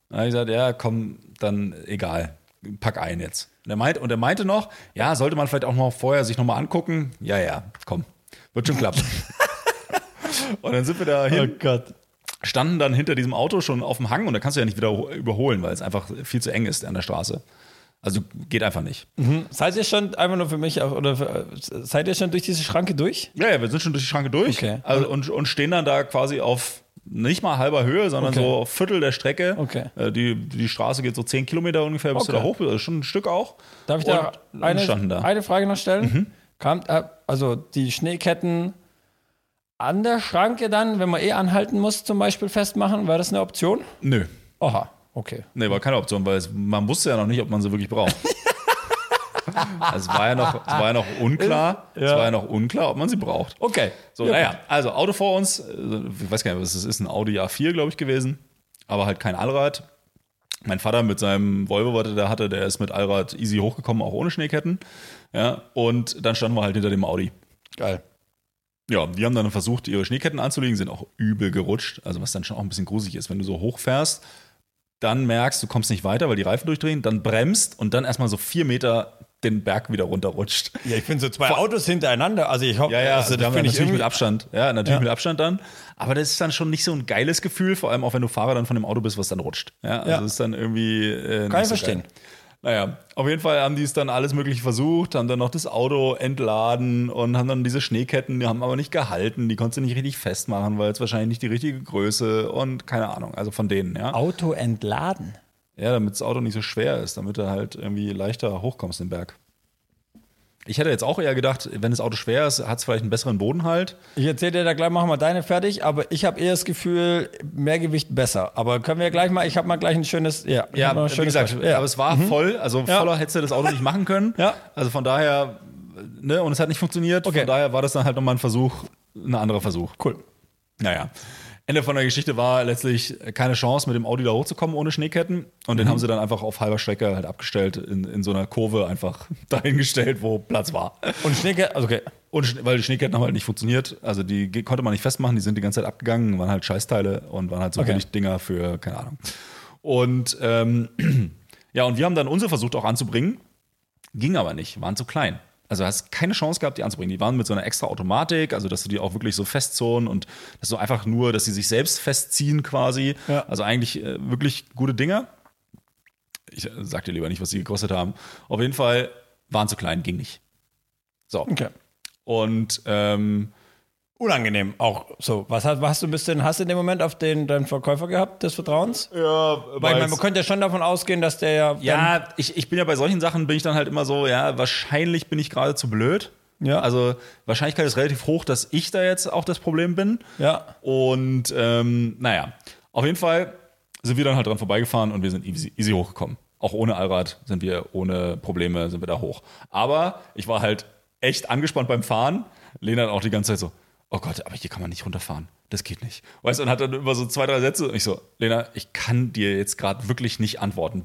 Dann habe ich gesagt, ja, komm, dann egal, pack ein jetzt. Und er, meint, und er meinte noch, ja, sollte man vielleicht auch noch vorher sich nochmal angucken. Ja, ja, komm, wird schon klappen. und dann sind wir da hin, Oh Gott. standen dann hinter diesem Auto schon auf dem Hang und da kannst du ja nicht wieder überholen, weil es einfach viel zu eng ist an der Straße. Also geht einfach nicht. Seid ihr schon, einfach nur für mich, auch, oder für, seid ihr schon durch diese Schranke durch? Ja, ja, wir sind schon durch die Schranke durch Okay. also, und, und stehen dann da quasi auf nicht mal halber Höhe, sondern Okay. so Viertel der Strecke. Okay. Äh, Die, die Straße geht so 10 Kilometer ungefähr bis du Okay. da hoch bist, also schon ein Stück auch. Darf ich da eine, da. Mhm. eine Frage noch stellen? Kam, äh, also die Schneeketten an der Schranke dann, wenn man eh anhalten muss, zum Beispiel festmachen, war das eine Option? Nö. Oha, okay. Nee, war keine Option, weil es, man wusste ja noch nicht, ob man sie wirklich braucht. Also es war ja noch, es war ja noch unklar, es war ja noch unklar, ob man sie braucht. Okay. So, Ja, naja, also Auto vor uns, ich weiß gar nicht, was es ist, ein Audi A4, glaube ich, gewesen, aber halt kein Allrad. Mein Vater mit seinem Volvo, was er da hatte, der ist mit Allrad easy hochgekommen, auch ohne Schneeketten. Ja, und dann standen wir halt hinter dem Audi. Geil. Ja, die haben dann versucht, ihre Schneeketten anzulegen, sind auch übel gerutscht. Also, was dann schon auch ein bisschen gruselig ist, wenn du so hochfährst, dann merkst, du kommst nicht weiter, weil die Reifen durchdrehen, dann bremst und dann erstmal so vier Meter den Berg wieder runterrutscht. Ja, ich finde so zwei Autos hintereinander, also ich hoffe, Ja, ja, also wir das finde ich natürlich mit Abstand. Ja, natürlich Ja. mit Abstand dann. Aber das ist dann schon nicht so ein geiles Gefühl, vor allem auch wenn du Fahrer dann von dem Auto bist, was dann rutscht. Ja, also Ja. das ist dann irgendwie. Äh, nicht Kann ich so verstehen. Geil. Naja, auf jeden Fall haben die es dann alles Mögliche versucht, haben dann noch das Auto entladen und haben dann diese Schneeketten, die haben aber nicht gehalten, die konntest du nicht richtig festmachen, weil es wahrscheinlich nicht die richtige Größe und keine Ahnung, also von denen, ja. Auto entladen. Ja, damit das Auto nicht so schwer ist, damit du halt irgendwie leichter hochkommst den Berg. Ich hätte jetzt auch eher gedacht, wenn das Auto schwer ist, hat es vielleicht einen besseren Bodenhalt. Ich erzähle dir da gleich, machen wir deine fertig, aber ich habe eher das Gefühl, mehr Gewicht besser. Aber können wir gleich mal, ich habe mal gleich ein schönes, ja, Ja, ein wie schönes gesagt, ja. aber es war voll, also Ja. voller hättest du das Auto nicht machen können. Ja. Also von daher, ne, und es hat nicht funktioniert. Okay. Von daher war das dann halt nochmal ein Versuch, ein anderer Versuch. cool. Naja. Ende von der Geschichte war letztlich keine Chance, mit dem Audi da hochzukommen ohne Schneeketten. Und Mhm. den haben sie dann einfach auf halber Strecke halt abgestellt, in, in so einer Kurve einfach dahingestellt, wo Platz war. Und Schneeke, also okay. Und weil die Schneeketten haben halt nicht funktioniert. Also die konnte man nicht festmachen, die sind die ganze Zeit abgegangen, waren halt Scheißteile und waren halt so Okay. Dinger für, keine Ahnung. Und ähm, Ja, und wir haben dann unsere versucht auch anzubringen. Ging aber nicht, waren zu klein. Also hast keine Chance gehabt, die anzubringen. Die waren mit so einer extra Automatik, also dass du die auch wirklich so festzonen und dass du einfach nur, dass sie sich selbst festziehen quasi. Ja. Also eigentlich äh, wirklich gute Dinger. Ich äh, sag dir lieber nicht, was sie gekostet haben. Auf jeden Fall waren zu klein, ging nicht. So. Okay. Und ähm, Unangenehm auch so. Was hast, was hast du ein bisschen, hast du in dem Moment auf den deinen Verkäufer gehabt, des Vertrauens? ja, Weil ich meine, man könnte ja schon davon ausgehen, dass der ja. Ja, ich, ich bin ja bei solchen Sachen, bin ich dann halt immer so, ja, wahrscheinlich bin ich gerade zu blöd. Ja. Also Wahrscheinlichkeit ist relativ hoch, dass ich da jetzt auch das Problem bin. Ja. Und ähm, naja, auf jeden Fall sind wir dann halt dran vorbeigefahren und wir sind easy, easy hochgekommen. Auch ohne Allrad sind wir ohne Probleme sind wir da hoch. Aber ich war halt echt angespannt beim Fahren. Lena hat auch die ganze Zeit so, oh Gott, aber hier kann man nicht runterfahren. Das geht nicht. Weißt du, und hat dann immer so zwei, drei Sätze. Und ich so, Lena, ich kann dir jetzt gerade wirklich nicht antworten.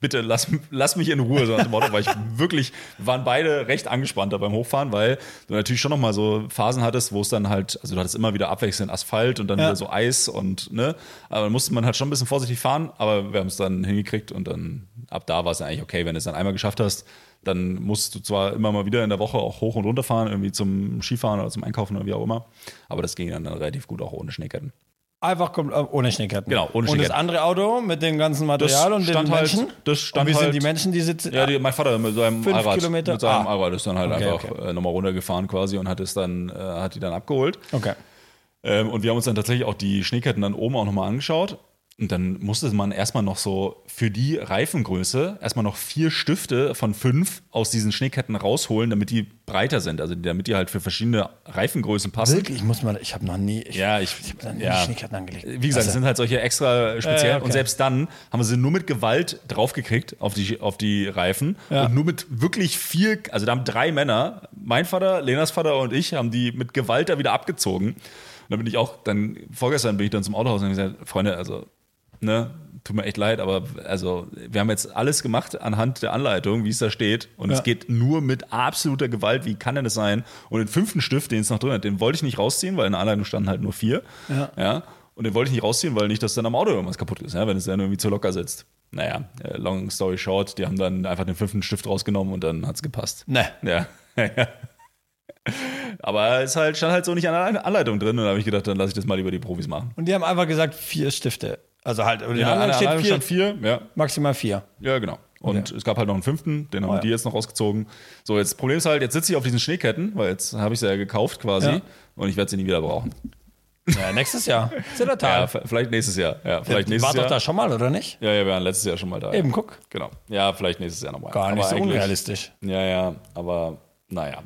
Bitte lass, lass mich in Ruhe, so Motto, weil ich wirklich, wir waren beide recht angespannt da beim Hochfahren, weil du natürlich schon nochmal so Phasen hattest, wo es dann halt, also du hattest immer wieder abwechselnd Asphalt und dann Ja. wieder so Eis und, ne, aber dann musste man halt schon ein bisschen vorsichtig fahren, aber wir haben es dann hingekriegt und dann, ab da war es eigentlich okay, wenn du es dann einmal geschafft hast, dann musst du zwar immer mal wieder in der Woche auch hoch und runter fahren, irgendwie zum Skifahren oder zum Einkaufen oder wie auch immer, aber das ging dann, dann relativ gut auch ohne Schneeketten. Einfach äh, ohne Schneeketten. Genau, ohne Und das Schneeketten. andere Auto mit dem ganzen Material und den halt- Menschen? das stand und wie halt- sind die Menschen, die sitzen? Ja, die, mein Vater mit seinem Fünf Allrad, Kilometer? mit seinem Ah. Allrad ist dann halt Okay, einfach okay. Äh, nochmal runtergefahren quasi und hat es dann, äh, hat die dann abgeholt. Okay. Ähm, und wir haben uns dann tatsächlich auch die Schneeketten dann oben auch nochmal angeschaut. Und dann musste man erstmal noch so für die Reifengröße erstmal noch vier Stifte von fünf aus diesen Schneeketten rausholen, damit die breiter sind. Also damit die halt für verschiedene Reifengrößen passen. Wirklich, ich muss mal, ich habe noch nie, ich, Ja, ich, ich habe noch nie ja. Schneeketten angelegt. Wie gesagt, Also, das sind halt solche extra speziell. Ja, okay. Und selbst dann haben wir sie nur mit Gewalt draufgekriegt auf die, auf die Reifen. Ja. Und nur mit wirklich viel, also da haben drei Männer, mein Vater, Lenas Vater und ich, haben die mit Gewalt da wieder abgezogen. Und dann bin ich auch, dann, vorgestern bin ich dann zum Autohaus und habe gesagt, Freunde, also, ne, tut mir echt leid, aber also, wir haben jetzt alles gemacht anhand der Anleitung, wie es da steht. Und Ja. es geht nur mit absoluter Gewalt. Wie kann denn das sein? Und den fünften Stift, den es noch drin hat, den wollte ich nicht rausziehen, weil in der Anleitung standen halt nur vier. Ja. Ja. Und den wollte ich nicht rausziehen, weil nicht, dass dann am Auto irgendwas kaputt ist, ja, wenn es dann irgendwie zu locker sitzt. Naja, äh, long story short, die haben dann einfach den fünften Stift rausgenommen und dann hat es gepasst. Ne. Ja. Aber es halt, stand halt so nicht an der Anleitung drin und da habe ich gedacht, dann lasse ich das mal lieber die Profis machen. Und die haben einfach gesagt, vier Stifte. Also halt, in Ja, der an anderen der steht vier, stand vier, ja. maximal vier. Ja, genau. Und es gab halt noch einen fünften, den haben Oh ja. die jetzt noch rausgezogen. So, jetzt Problem ist halt, jetzt sitze ich auf diesen Schneeketten, weil jetzt habe ich sie ja gekauft quasi Ja. und ich werde sie nie wieder brauchen. Ja, nächstes Jahr. Ja, Zillertal. f- vielleicht nächstes Jahr. Ja, vielleicht Ja, nächstes war Jahr. doch da schon mal, oder nicht? Ja, ja, wir waren letztes Jahr schon mal da. Eben, ja. guck. Genau. Ja, vielleicht nächstes Jahr nochmal. Gar nicht Aber so unrealistisch. Ja, ja, aber naja.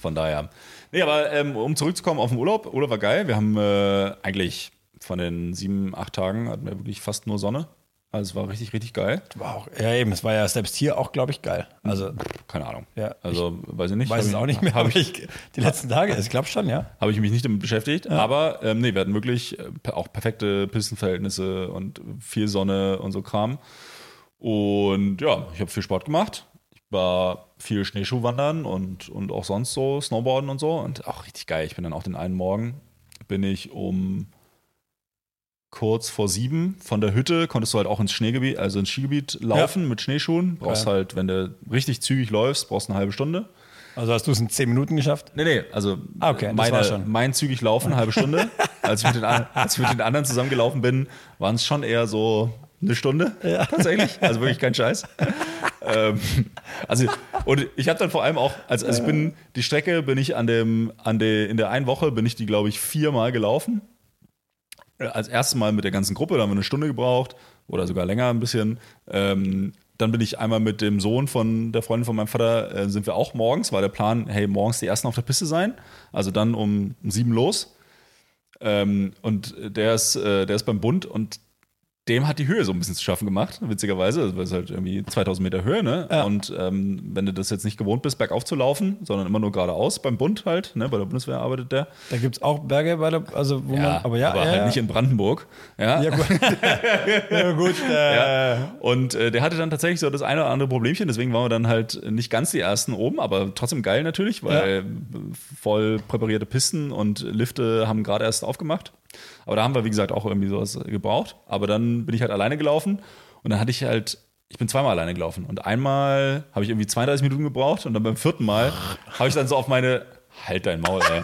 Von daher. Nee, aber ähm, um zurückzukommen auf den Urlaub. Urlaub war geil. Wir haben äh, eigentlich von den sieben, acht Tagen hatten wir wirklich fast nur Sonne. Also es war richtig, richtig geil. War auch, ja, eben, es war ja selbst hier auch, glaube ich, geil. Also, Keine Ahnung. Ja, also weiß ich nicht. weiß es ich, auch nicht mehr. Habe ich, ich, die letzten Tage, ich glaube schon, ja. hab ich mich nicht damit beschäftigt. Aber ähm, nee, wir hatten wirklich äh, auch perfekte Pistenverhältnisse und viel Sonne und so Kram. Und ja, ich habe viel Sport gemacht. Ich war viel Schneeschuhwandern und, und auch sonst so Snowboarden und so. Und auch richtig geil. Ich bin dann auch den einen Morgen, bin ich um kurz vor sieben von der Hütte, konntest du halt auch ins Schneegebiet, also ins Skigebiet laufen mit Schneeschuhen. Brauchst Geil. halt, wenn du richtig zügig läufst, brauchst eine halbe Stunde. Also hast du es in zehn Minuten geschafft? Nee, nee, also Ah, okay, meine, mein zügig laufen, halbe Stunde. als, ich mit den, als ich mit den anderen zusammengelaufen bin, waren es schon eher so eine Stunde tatsächlich. Also wirklich kein Scheiß. ähm, also, und ich habe dann vor allem auch, also, also ich bin, die Strecke bin ich an dem, an der, in der einen Woche bin ich die, glaube ich, viermal gelaufen. Äh, Als erstes Mal mit der ganzen Gruppe, da haben wir eine Stunde gebraucht oder sogar länger ein bisschen. Ähm, dann bin ich einmal mit dem Sohn von der Freundin von meinem Vater, äh, sind wir auch morgens, war der Plan, hey, morgens die Ersten auf der Piste sein. Also dann um, sieben los. Ähm, und der ist, äh, der ist beim Bund und dem hat die Höhe so ein bisschen zu schaffen gemacht, witzigerweise. Also, weil es halt irgendwie 2000 Meter Höhe, ne? Ja. Und ähm, wenn du das jetzt nicht gewohnt bist, bergauf zu laufen, sondern immer nur geradeaus beim Bund halt, ne? Bei der Bundeswehr arbeitet der. Da gibt es auch Berge bei der, also wo man, aber ja, ja, halt ja. nicht in Brandenburg. Ja. ja, gut. ja, gut äh, Ja. Und äh, der hatte dann tatsächlich so das eine oder andere Problemchen, deswegen waren wir dann halt nicht ganz die ersten oben, aber trotzdem geil natürlich, weil voll präparierte Pisten und Lifte haben gerade erst aufgemacht. Aber da haben wir, wie gesagt, auch irgendwie sowas gebraucht. Aber dann bin ich halt alleine gelaufen und dann hatte ich halt ich bin zweimal alleine gelaufen. Und einmal habe ich irgendwie 32 Minuten gebraucht und dann beim vierten Mal habe ich dann so auf meine. Halt dein Maul, ey.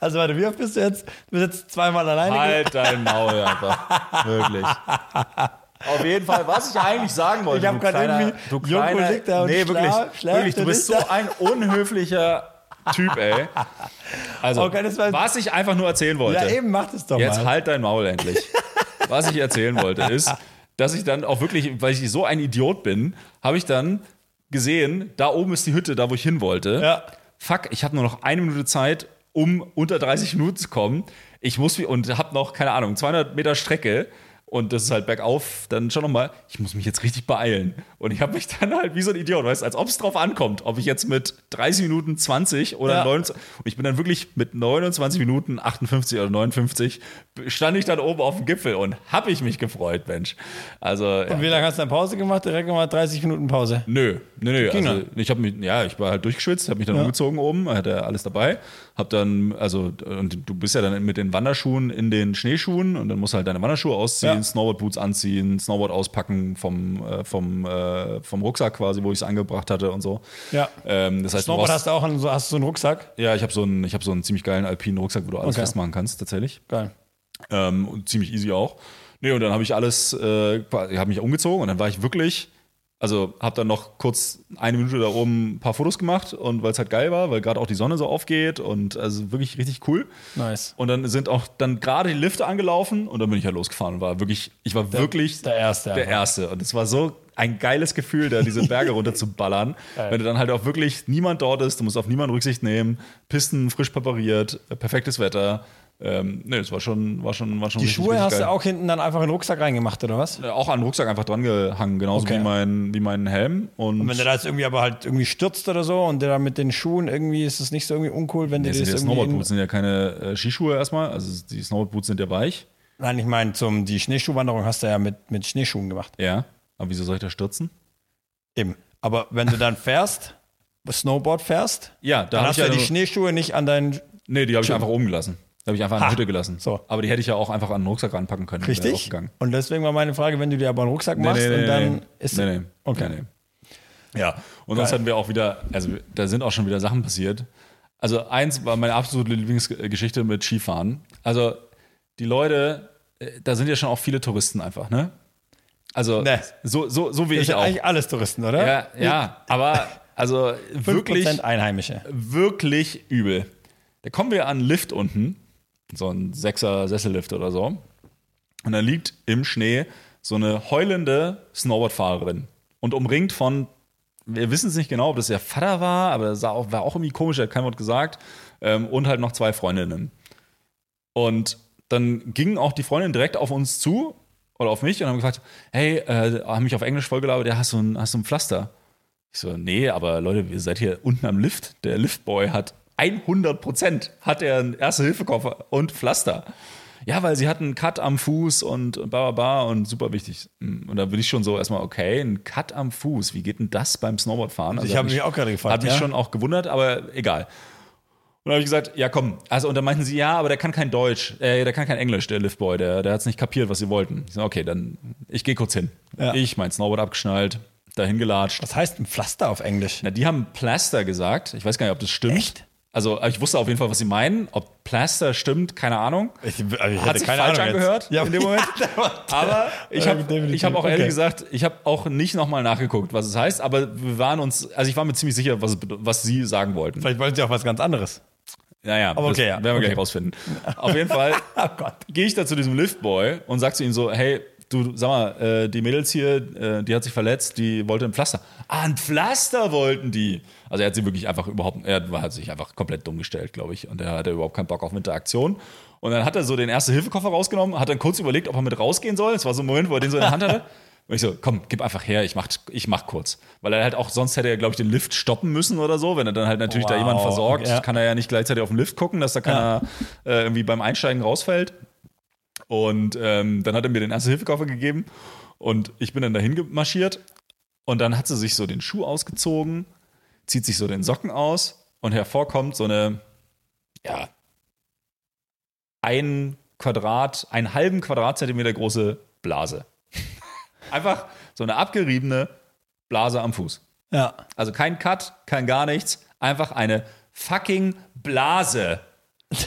Also warte, wie oft bist du jetzt? Du bist jetzt zweimal alleine. Halt dein Maul einfach. Wirklich. Auf jeden Fall, was ich eigentlich sagen wollte. Ich hab du grad kleiner- irgendwie- du Joko kleiner, liegt da und Nee, wirklich. wirklich du bist ist so ein unhöflicher Typ, ey. Also, Okay, was ich einfach nur erzählen wollte. ja, eben, mach das doch Jetzt mal. halt dein Maul endlich. Was ich erzählen wollte, ist, dass ich dann auch wirklich, weil ich so ein Idiot bin, habe ich dann gesehen, da oben ist die Hütte, da wo ich hin wollte. Ja. Fuck, ich habe nur noch eine Minute Zeit, um unter 30 Minuten zu kommen. Ich muss wie- und habe noch, keine Ahnung, 200 Meter Strecke. Und das ist halt bergauf, dann schon nochmal, ich muss mich jetzt richtig beeilen. Und ich habe mich dann halt wie so ein Idiot, weißt als ob es drauf ankommt, ob ich jetzt mit 30 Minuten 20 oder Ja. 29, und ich bin dann wirklich mit 29 Minuten 58 oder 59, stand ich dann oben auf dem Gipfel und habe ich mich gefreut, Mensch. Also, ja. Und wie lange hast du dann Pause gemacht? Direkt nochmal 30 Minuten Pause. Nö, nö, nö. Ging Also, ich habe mich, ja, ich war halt durchgeschwitzt, habe mich dann Ja. umgezogen oben, hatte alles dabei, hab dann, also, und du bist ja dann mit den Wanderschuhen in den Schneeschuhen und dann musst du halt deine Wanderschuhe ausziehen, Ja. Snowboardboots anziehen, Snowboard auspacken vom, äh, vom, äh, vom Rucksack quasi, wo ich es angebracht hatte und so. Ja. Ähm, das heißt, du Snowboard brauchst, hast du auch einen, so, hast du so einen Rucksack? ja, ich habe so einen, ich habe so einen ziemlich geilen alpinen Rucksack, wo du alles Okay. festmachen kannst, tatsächlich. Geil. Ähm, und ziemlich easy auch. Nee, und dann habe ich alles, äh, habe mich umgezogen und dann war ich wirklich, also habe dann noch kurz eine Minute da oben ein paar Fotos gemacht und weil es halt geil war, weil gerade auch die Sonne so aufgeht und also wirklich richtig cool. Nice. Und dann sind auch dann gerade die Lifte angelaufen und dann bin ich halt losgefahren und war wirklich, ich war wirklich der Erste Der einfach. Erste. Und es war so ein geiles Gefühl, da diese Berge runter zu ballern. Wenn du dann halt auch wirklich niemand dort ist, du musst auf niemanden Rücksicht nehmen, Pisten frisch präpariert, perfektes Wetter. Ähm, nee, es war schon, war schon, war schon Die Schuhe hast geil. du auch hinten dann einfach in den Rucksack reingemacht, oder was? Äh, auch an den Rucksack einfach dran gehangen, genauso Okay. wie, mein, wie mein Helm. Und, Und wenn der da jetzt irgendwie aber halt irgendwie stürzt oder so und der da mit den Schuhen irgendwie ist es nicht so irgendwie uncool, wenn Nee, sind das ja irgendwie. Snowboardboots sind ja keine äh, Skischuhe erstmal, also die Snowboardboots sind ja weich. In, nein, ich meine, zum die Schneeschuhwanderung hast du ja mit, mit Schneeschuhen gemacht. Ja. Aber wieso soll ich da stürzen? Eben. Aber wenn du dann fährst, Snowboard fährst, Ja, da dann hast du ja ja die Schneeschuhe nicht an deinen. Nee, die habe ich einfach oben gelassen. Die habe ich einfach Ha. die Hütte gelassen. So. Aber die hätte ich ja auch einfach an den Rucksack ranpacken können. Richtig? Und deswegen war meine Frage, wenn du dir aber einen Rucksack Nee, machst nee, und dann nee. ist. Nee, nee. Okay. Nee. Ja, und sonst Geil. hatten wir auch wieder, also da sind auch schon wieder Sachen passiert. Also eins war meine absolute Lieblingsgeschichte mit Skifahren. Also die Leute, äh, da sind ja schon auch viele Touristen einfach, ne? Also Nee. so, so, so wie Das ich sind auch. eigentlich alles Touristen, oder? Ja, ja, aber also 5% wirklich, Einheimische. wirklich übel. Da kommen wir an einen Lift unten, so ein Sechser Sessellift oder so. Und da liegt im Schnee so eine heulende Snowboardfahrerin und umringt von, wir wissen es nicht genau, ob das ihr Vater war, aber das auch, war auch irgendwie komisch, er hat kein Wort gesagt. Ähm, und halt noch zwei Freundinnen. Und dann gingen auch die Freundinnen direkt auf uns zu oder auf mich und haben gefragt, hey, äh, haben mich auf Englisch vollgelabert, ja, hast du hast du ein Pflaster? Ich so, nee, aber Leute, ihr seid hier unten am Lift. Der Liftboy hat 100 Prozent hat er einen Erste-Hilfe-Koffer und Pflaster. Ja, weil sie hatten einen Cut am Fuß und bla bla bla und super wichtig. Und da bin ich schon so erstmal, okay, ein Cut am Fuß, wie geht denn das beim Snowboardfahren? Also Ich hat habe mich auch gerade gefragt. Hat mich ja? schon auch gewundert, aber egal. Und dann habe ich gesagt, ja komm. Also und dann meinten sie, ja, aber der kann kein Deutsch, äh, der kann kein Englisch, der Liftboy, der, der hat es nicht kapiert, was sie wollten. Ich so, okay, dann ich gehe kurz hin. Ja. Ich mein Snowboard abgeschnallt, dahin gelatscht. Was heißt ein Pflaster auf Englisch? Na, die haben Plaster gesagt. Ich weiß gar nicht, ob das stimmt. Echt? Also ich wusste auf jeden Fall, was sie meinen. Ob Plaster stimmt, keine Ahnung. Ich, ich Hat sich falsch angehört Ja, in dem Moment. Aber ich habe hab auch ehrlich Okay. gesagt, ich habe auch nicht nochmal nachgeguckt, was es heißt, aber wir waren uns, also ich war mir ziemlich sicher, was, was sie sagen wollten. Vielleicht wollten sie auch was ganz anderes. Naja, Aber okay, das ja. werden wir Okay. gleich rausfinden. Auf jeden Fall Oh gehe ich da zu diesem Liftboy und sag zu ihm so, hey, du, sag mal, äh, die Mädels hier, äh, die hat sich verletzt, die wollte ein Pflaster. Ah, ein Pflaster wollten die. Also er hat sie wirklich einfach überhaupt, er hat sich einfach komplett dumm gestellt, glaube ich. Und er hatte überhaupt keinen Bock auf Interaktion. Und dann hat er so den Erste-Hilfe-Koffer rausgenommen, hat dann kurz überlegt, ob er mit rausgehen soll. Es war so ein Moment, wo er den so in der Hand hatte. Und ich so, komm, gib einfach her, ich mach, ich mach kurz. Weil er halt auch, sonst hätte er, glaube ich, den Lift stoppen müssen oder so. Wenn er dann halt natürlich da Wow, jemanden versorgt, ja. kann er ja nicht gleichzeitig auf den Lift gucken, dass da keiner äh, irgendwie beim Einsteigen rausfällt. Und ähm, dann hat er mir den Erste-Hilfe-Koffer gegeben und ich bin dann dahin gemarschiert und dann hat sie sich so den Schuh ausgezogen, zieht sich so den Socken aus und hervorkommt so eine, ja, ein Quadrat, einen halben Quadratzentimeter große Blase. Einfach so eine abgeriebene Blase am Fuß. Ja. Also kein Cut, kein gar nichts. Einfach eine fucking Blase.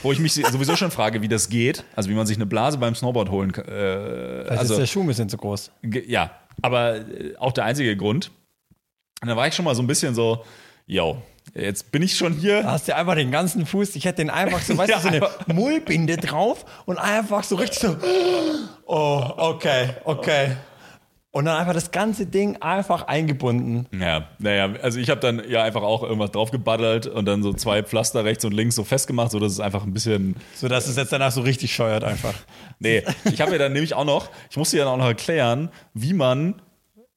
Wo ich mich sowieso schon frage, wie das geht. Also wie man sich eine Blase beim Snowboard holen kann. Äh, Also also, ist der Schuh ein bisschen zu groß. ja, aber äh, auch der einzige Grund. Und da war ich schon mal so ein bisschen so, yo, jetzt bin ich schon hier. Da hast du einfach den ganzen Fuß, ich hätte den einfach so, weißt Ja, du, so eine Mullbinde drauf und einfach so richtig so, oh, okay, okay. Und dann einfach das ganze Ding einfach eingebunden. Ja, naja, also ich habe dann ja einfach auch irgendwas draufgebaddelt und dann so zwei Pflaster rechts und links so festgemacht, sodass es einfach ein bisschen So dass es jetzt danach so richtig scheuert einfach. Nee, ich habe mir dann nämlich auch noch, ich musste ja auch noch erklären, wie man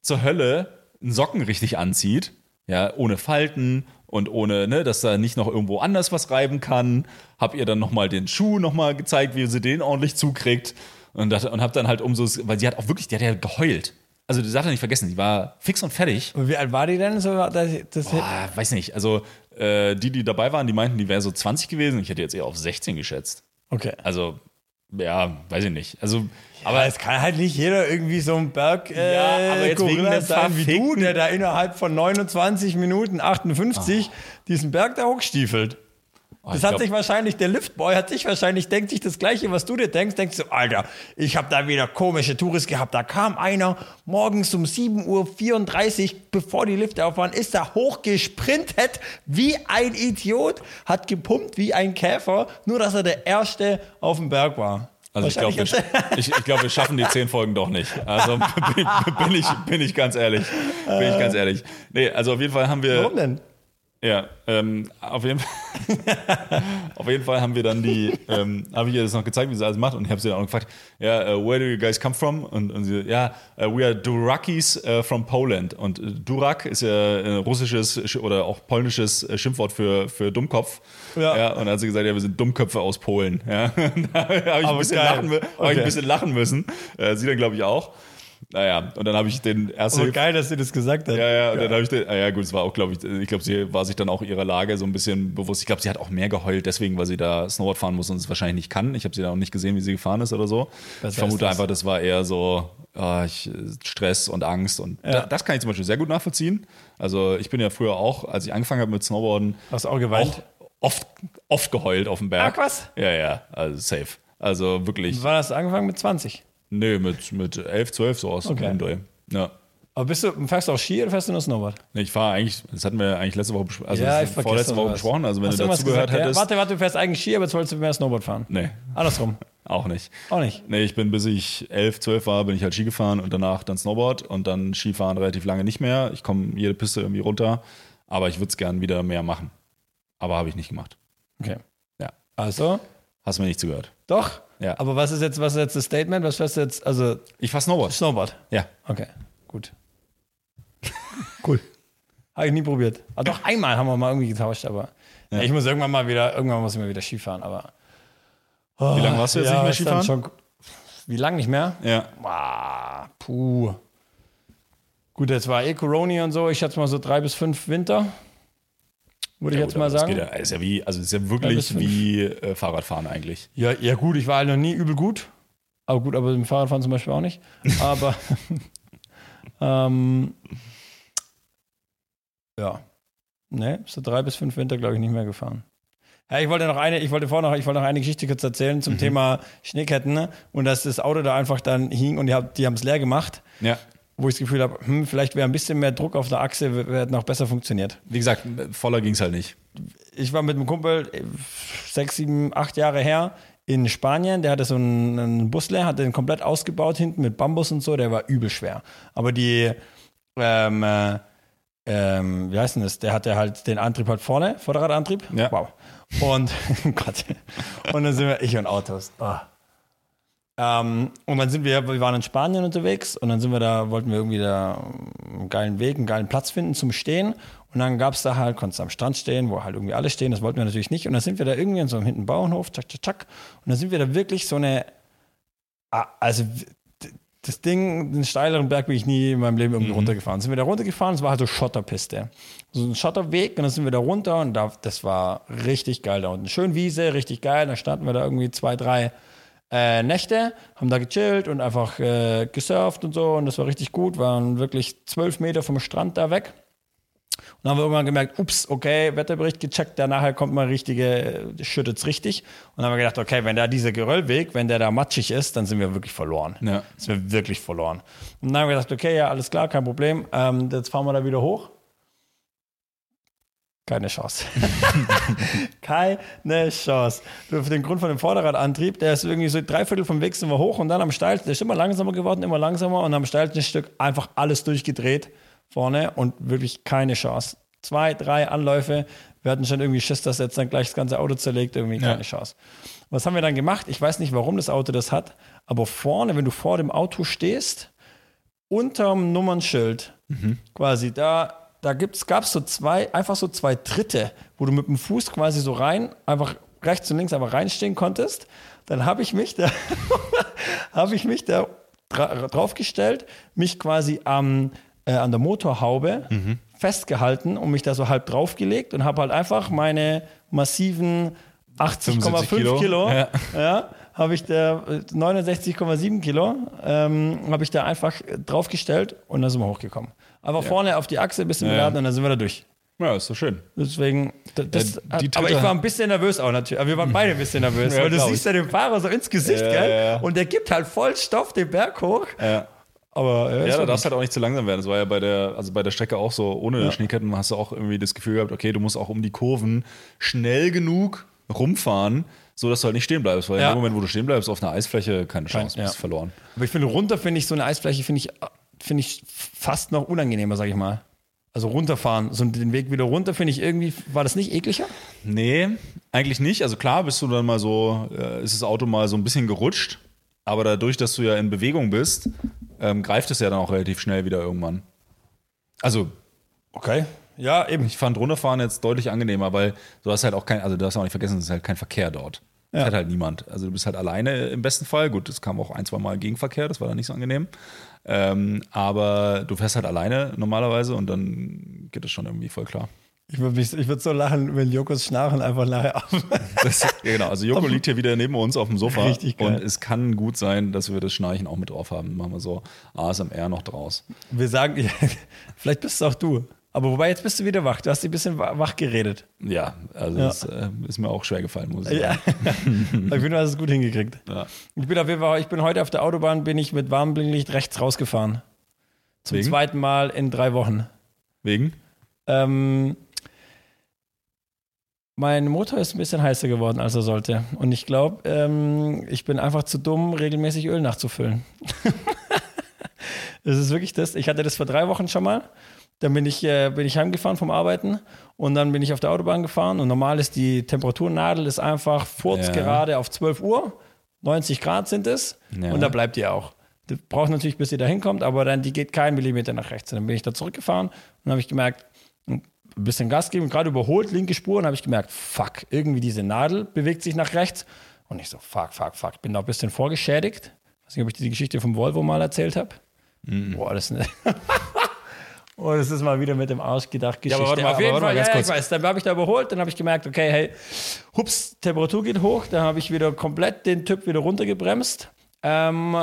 zur Hölle einen Socken richtig anzieht. Ja, ohne Falten und ohne, ne, dass da nicht noch irgendwo anders was reiben kann. Hab ihr dann nochmal den Schuh nochmal gezeigt, wie sie den ordentlich zukriegt. Und, das, und hab dann halt umso, weil sie hat auch wirklich, die hat ja geheult. Also, du darfst ja nicht vergessen, die war fix und fertig. Und wie alt war die denn? So, das, das Boah, weiß nicht, also äh, die, die dabei waren, die meinten, die wäre so 20 gewesen. Ich hätte jetzt eher auf 16 geschätzt. okay. Also, ja, weiß ich nicht. Also, Aber es kann halt nicht jeder irgendwie so ein Berg äh, Ja, aber jetzt wegen Gorilla dem sein wie du, der da innerhalb von 29 Minuten 58 diesen Berg da hochstiefelt. Das Ah. ich hat glaub- sich wahrscheinlich, der Liftboy hat sich wahrscheinlich, denkt sich das Gleiche, was du dir denkst, denkst du, Alter, ich habe da wieder komische Touristen gehabt. Da kam einer morgens um 7.34 Uhr, bevor die Lifte auffahren, ist da hochgesprintet wie ein Idiot, hat gepumpt wie ein Käfer, nur dass er der Erste auf dem Berg war. Also ich glaube, wir, ich, ich glaub, wir schaffen die zehn Folgen doch nicht. Also bin, bin, ich, bin ich ganz ehrlich. Bin ich ganz ehrlich. Nee, also auf jeden Fall haben wir. Warum denn? Ja, ähm, auf, jeden Fall, auf jeden Fall haben wir dann die, ähm, habe ich ihr das noch gezeigt, wie sie alles macht und ich habe sie dann auch gefragt, ja, uh, where do you guys come from? Und, und sie, ja, uh, we are Durakis uh, from Poland. Und äh, Durak ist ja ein russisches Sch- oder auch polnisches äh, Schimpfwort für, für Dummkopf. Ja. und dann hat sie gesagt, ja, wir sind Dummköpfe aus Polen. Ja, da habe ich, ein bisschen lachen mü- hab ich Okay. ein bisschen lachen müssen. Äh, sie dann, glaube ich, auch. Naja, und dann habe ich den ersten. Aber geil, dass sie das gesagt hat. Ja, ja, und dann habe ich, den, ah ja gut, es war auch, glaube ich, ich glaube, sie war sich dann auch ihrer Lage so ein bisschen bewusst. Ich glaube, sie hat auch mehr geheult, deswegen, weil sie da Snowboard fahren muss und es wahrscheinlich nicht kann. Ich habe sie da auch nicht gesehen, wie sie gefahren ist oder so. Was ich vermute das? einfach, das war eher so ah, ich, Stress und Angst und da, das kann ich zum Beispiel sehr gut nachvollziehen. Also ich bin ja früher auch, als ich angefangen habe mit Snowboarden, Hast du auch geweint? auch oft, oft geheult auf dem Berg. Ach, was? Ja, ja, also safe. Also wirklich, Wann hast du angefangen mit 20? Nö, mit, mit 11, 12 so aus Okay. dem Dreh. Ja. Aber bist du, fährst du auch Ski oder fährst du nur Snowboard? Nee, Ich fahre eigentlich, das hatten wir eigentlich letzte Woche besprochen, also Ja, ich vorletzte Woche sowas. besprochen, also wenn Hast du irgendwas dazugehört gesagt, ja? hättest. Warte, warte, du fährst eigentlich Ski, aber jetzt wolltest du mehr Snowboard fahren. Nee, Andersrum. auch nicht. Auch nicht. Nee, ich bin bis ich 11, 12 war, bin ich halt Ski gefahren und danach dann Snowboard und dann Skifahren relativ lange nicht mehr. Ich komme jede Piste irgendwie runter, aber ich würde es gern wieder mehr machen. Aber habe ich nicht gemacht. Okay. Ja. Also, Hast du mir nicht zugehört. doch. Ja. Aber was ist jetzt, was ist jetzt das Statement? Was fährst du jetzt? Also, Ich fahr Snowboard. Snowboard. Ja. Okay, gut. cool. Habe ich nie probiert. Ah, doch, einmal haben wir mal irgendwie getauscht, aber ja. ich muss irgendwann mal wieder, irgendwann muss ich mal wieder Skifahren, aber. Wie lange warst du jetzt nicht mehr Skifahren? Schon, wie lange nicht mehr? Ja. Ah, puh. Gut, jetzt war eh Corona und so. Ich schätze mal so drei bis fünf Winter. Würde ich Ja, jetzt gut, mal sagen. ja, ist ja wie, also ist ja Ja, wirklich fünf. wie äh, Fahrradfahren eigentlich. Ja, ja, gut, ich war halt noch nie übel gut. Aber gut, aber im Fahrradfahren zum Beispiel auch nicht. Aber ähm, ja. Ne, so drei bis fünf Winter, glaube ich, nicht mehr gefahren. Ja, ich wollte noch eine, ich wollte vorher noch, ich wollte noch eine Geschichte kurz erzählen zum Thema Schneeketten, ne? Und dass das Auto da einfach dann hing und die, hab- die haben es leer gemacht, Ja. Wo ich das Gefühl habe, hm, vielleicht wäre ein bisschen mehr Druck auf der Achse, wäre noch besser funktioniert. Wie gesagt, voller ging es halt nicht. ich war mit einem Kumpel äh, sechs, sieben, acht Jahre her in Spanien. Der hatte so einen, einen Busler, hat den komplett ausgebaut hinten mit Bambus und so. Der war übel schwer. Aber die, ähm, äh, ähm, wie heißt denn das? Der hatte halt den Antrieb halt vorne, Vorderradantrieb. Ja. Wow. Und, Gott. Und dann sind wir, ich und Autos. Ah. Ähm, und dann sind wir, wir waren in Spanien unterwegs und dann sind wir da, wollten wir irgendwie da einen geilen Weg, einen geilen Platz finden zum Stehen. Und dann gab es da halt, konntest du am Strand stehen, wo halt irgendwie alle stehen, das wollten wir natürlich nicht. Und dann sind wir da irgendwie in so einem hinten Bauernhof, tschak, tschak, tschak. Und dann sind wir da wirklich so eine, ah, also das Ding, den steileren Berg bin ich nie in meinem Leben irgendwie runtergefahren. Sind wir da runtergefahren, es war halt so Schotterpiste. So ein Schotterweg und dann sind wir da runter und da, das war richtig geil da unten. Schön Wiese, richtig geil. Da standen wir da irgendwie zwei, drei äh, Nächte, haben da gechillt und einfach äh, gesurft und so und das war richtig gut, waren wirklich zwölf Meter vom Strand da weg. Und dann haben wir irgendwann gemerkt, ups, okay, Wetterbericht gecheckt, der nachher kommt mal richtige, schüttet's richtig. Und dann haben wir gedacht, okay, wenn da dieser Geröllweg, wenn der da matschig ist, dann sind wir wirklich verloren. Ja. Sind wir wirklich verloren. Und dann haben wir gedacht, okay, ja, alles klar, kein Problem. Ähm, jetzt fahren wir da wieder hoch. Keine Chance. Keine Chance. Für den Grund von dem Vorderradantrieb, der ist irgendwie so drei Viertel vom Weg sind wir hoch und dann am steilsten, der ist immer langsamer geworden, immer langsamer und am steilsten Stück einfach alles durchgedreht vorne und wirklich keine Chance. Zwei, drei Anläufe, wir hatten schon irgendwie Schiss, dass jetzt dann gleich das ganze Auto zerlegt, irgendwie keine Ja. Chance. Was haben wir dann gemacht? Ich weiß nicht, warum das Auto das hat, aber vorne, wenn du vor dem Auto stehst, unterm Nummernschild, quasi, da, da gab es so zwei, einfach so zwei Tritte, wo du mit dem Fuß quasi so rein, einfach rechts und links einfach reinstehen konntest. Dann habe ich mich da, habe ich mich da dra draufgestellt, mich quasi am, äh, an der Motorhaube festgehalten und mich da so halb draufgelegt und habe halt einfach meine massiven 80,5 75 Kilo, Kilo. ja. Ja. habe ich da äh, 69,7 Kilo, ähm, habe ich da einfach äh, draufgestellt und dann sind wir hochgekommen. Einfach vorne auf die Achse ein bisschen Ja, ja. geladen und dann sind wir da durch. Ja, ist so schön. Deswegen, das, Ja, die aber ich war ein bisschen nervös auch natürlich. Aber wir waren beide ein bisschen nervös. Ja, weil du siehst ja dem Fahrer so ins Gesicht, Ja, gell? ja, ja. Und der gibt halt voll Stoff den Berg hoch. Ja. Aber Ja, da darfst halt auch nicht zu langsam werden. Das war ja bei der, also bei der Strecke auch so, ohne Schneeketten hast du auch irgendwie das Gefühl gehabt, okay, du musst auch um die Kurven schnell genug rumfahren, so dass du halt nicht stehen bleibst. Weil Ja. im Moment, wo du stehen bleibst, auf einer Eisfläche, keine Chance, du ja. bist verloren. Aber ich finde, runter finde ich so eine Eisfläche, finde ich, finde ich fast noch unangenehmer, sag ich mal. Also runterfahren, so den Weg wieder runter, finde ich irgendwie, war das nicht ekliger? Nee, eigentlich nicht. Also klar bist du dann mal so, äh, ist das Auto mal so ein bisschen gerutscht, aber dadurch, dass du ja in Bewegung bist, ähm, greift es ja dann auch relativ schnell wieder irgendwann. Also Okay. Ja, eben. ich fand runterfahren jetzt deutlich angenehmer, weil du hast halt auch kein, also du hast auch nicht vergessen, es ist halt kein Verkehr dort. Es Ja. hat halt niemand. Also du bist halt alleine im besten Fall. Gut, es kam auch ein, zwei Mal Gegenverkehr, das war dann nicht so angenehm. Ähm, aber du fährst halt alleine normalerweise und dann geht es schon irgendwie voll klar. Ich würde würd so lachen, wenn Jokos Schnarchen einfach nachher auf. Das, ja, genau, also Joko liegt hier wieder neben uns auf dem Sofa Richtig geil. und es kann gut sein, dass wir das Schnarchen auch mit drauf haben. Machen wir so ASMR noch draus. Wir sagen, vielleicht bist es auch du. Aber wobei, jetzt bist du wieder wach. Du hast dich ein bisschen wa- wach geredet. Ja, also Ja. das äh, ist mir auch schwer gefallen, muss ich Ja. sagen. ich finde, du hast es gut hingekriegt. Ja. Ich bin auf jeden Fall, ich bin heute auf der Autobahn, bin ich mit warmem Blinklicht rechts rausgefahren. Zum Wegen? zweiten Mal in drei Wochen. Wegen? Ähm, mein Motor ist ein bisschen heißer geworden, als er sollte. Und ich glaube, ähm, ich bin einfach zu dumm, regelmäßig Öl nachzufüllen. das ist wirklich das. Ich hatte das vor drei Wochen schon mal. Dann bin ich, äh, bin ich heimgefahren vom Arbeiten und dann bin ich auf der Autobahn gefahren. Und normal ist die Temperaturnadel ist einfach furzgerade auf 12 Uhr. 90 Grad sind es. Ja. Und da bleibt die auch. Die braucht natürlich, bis sie da hinkommt, aber dann die geht keinen Millimeter nach rechts. Und dann bin ich da zurückgefahren und dann habe ich gemerkt, ein bisschen Gas geben, gerade überholt, linke Spur, und habe ich gemerkt, fuck, irgendwie diese Nadel bewegt sich nach rechts. Und ich so, fuck, fuck, fuck. Bin da ein bisschen vorgeschädigt. weiß nicht, ob ich die Geschichte vom Volvo mal erzählt habe. Boah, das ist eine Oh, das ist mal wieder mit dem Arsch gedacht. Geschichte. aber warte mal, Auf jeden Fall, ja, kurz. ich weiß. Dann habe ich da überholt, dann habe ich gemerkt, okay, hey, hups, Temperatur geht hoch. Dann habe ich wieder komplett den Typ wieder runtergebremst. Ähm,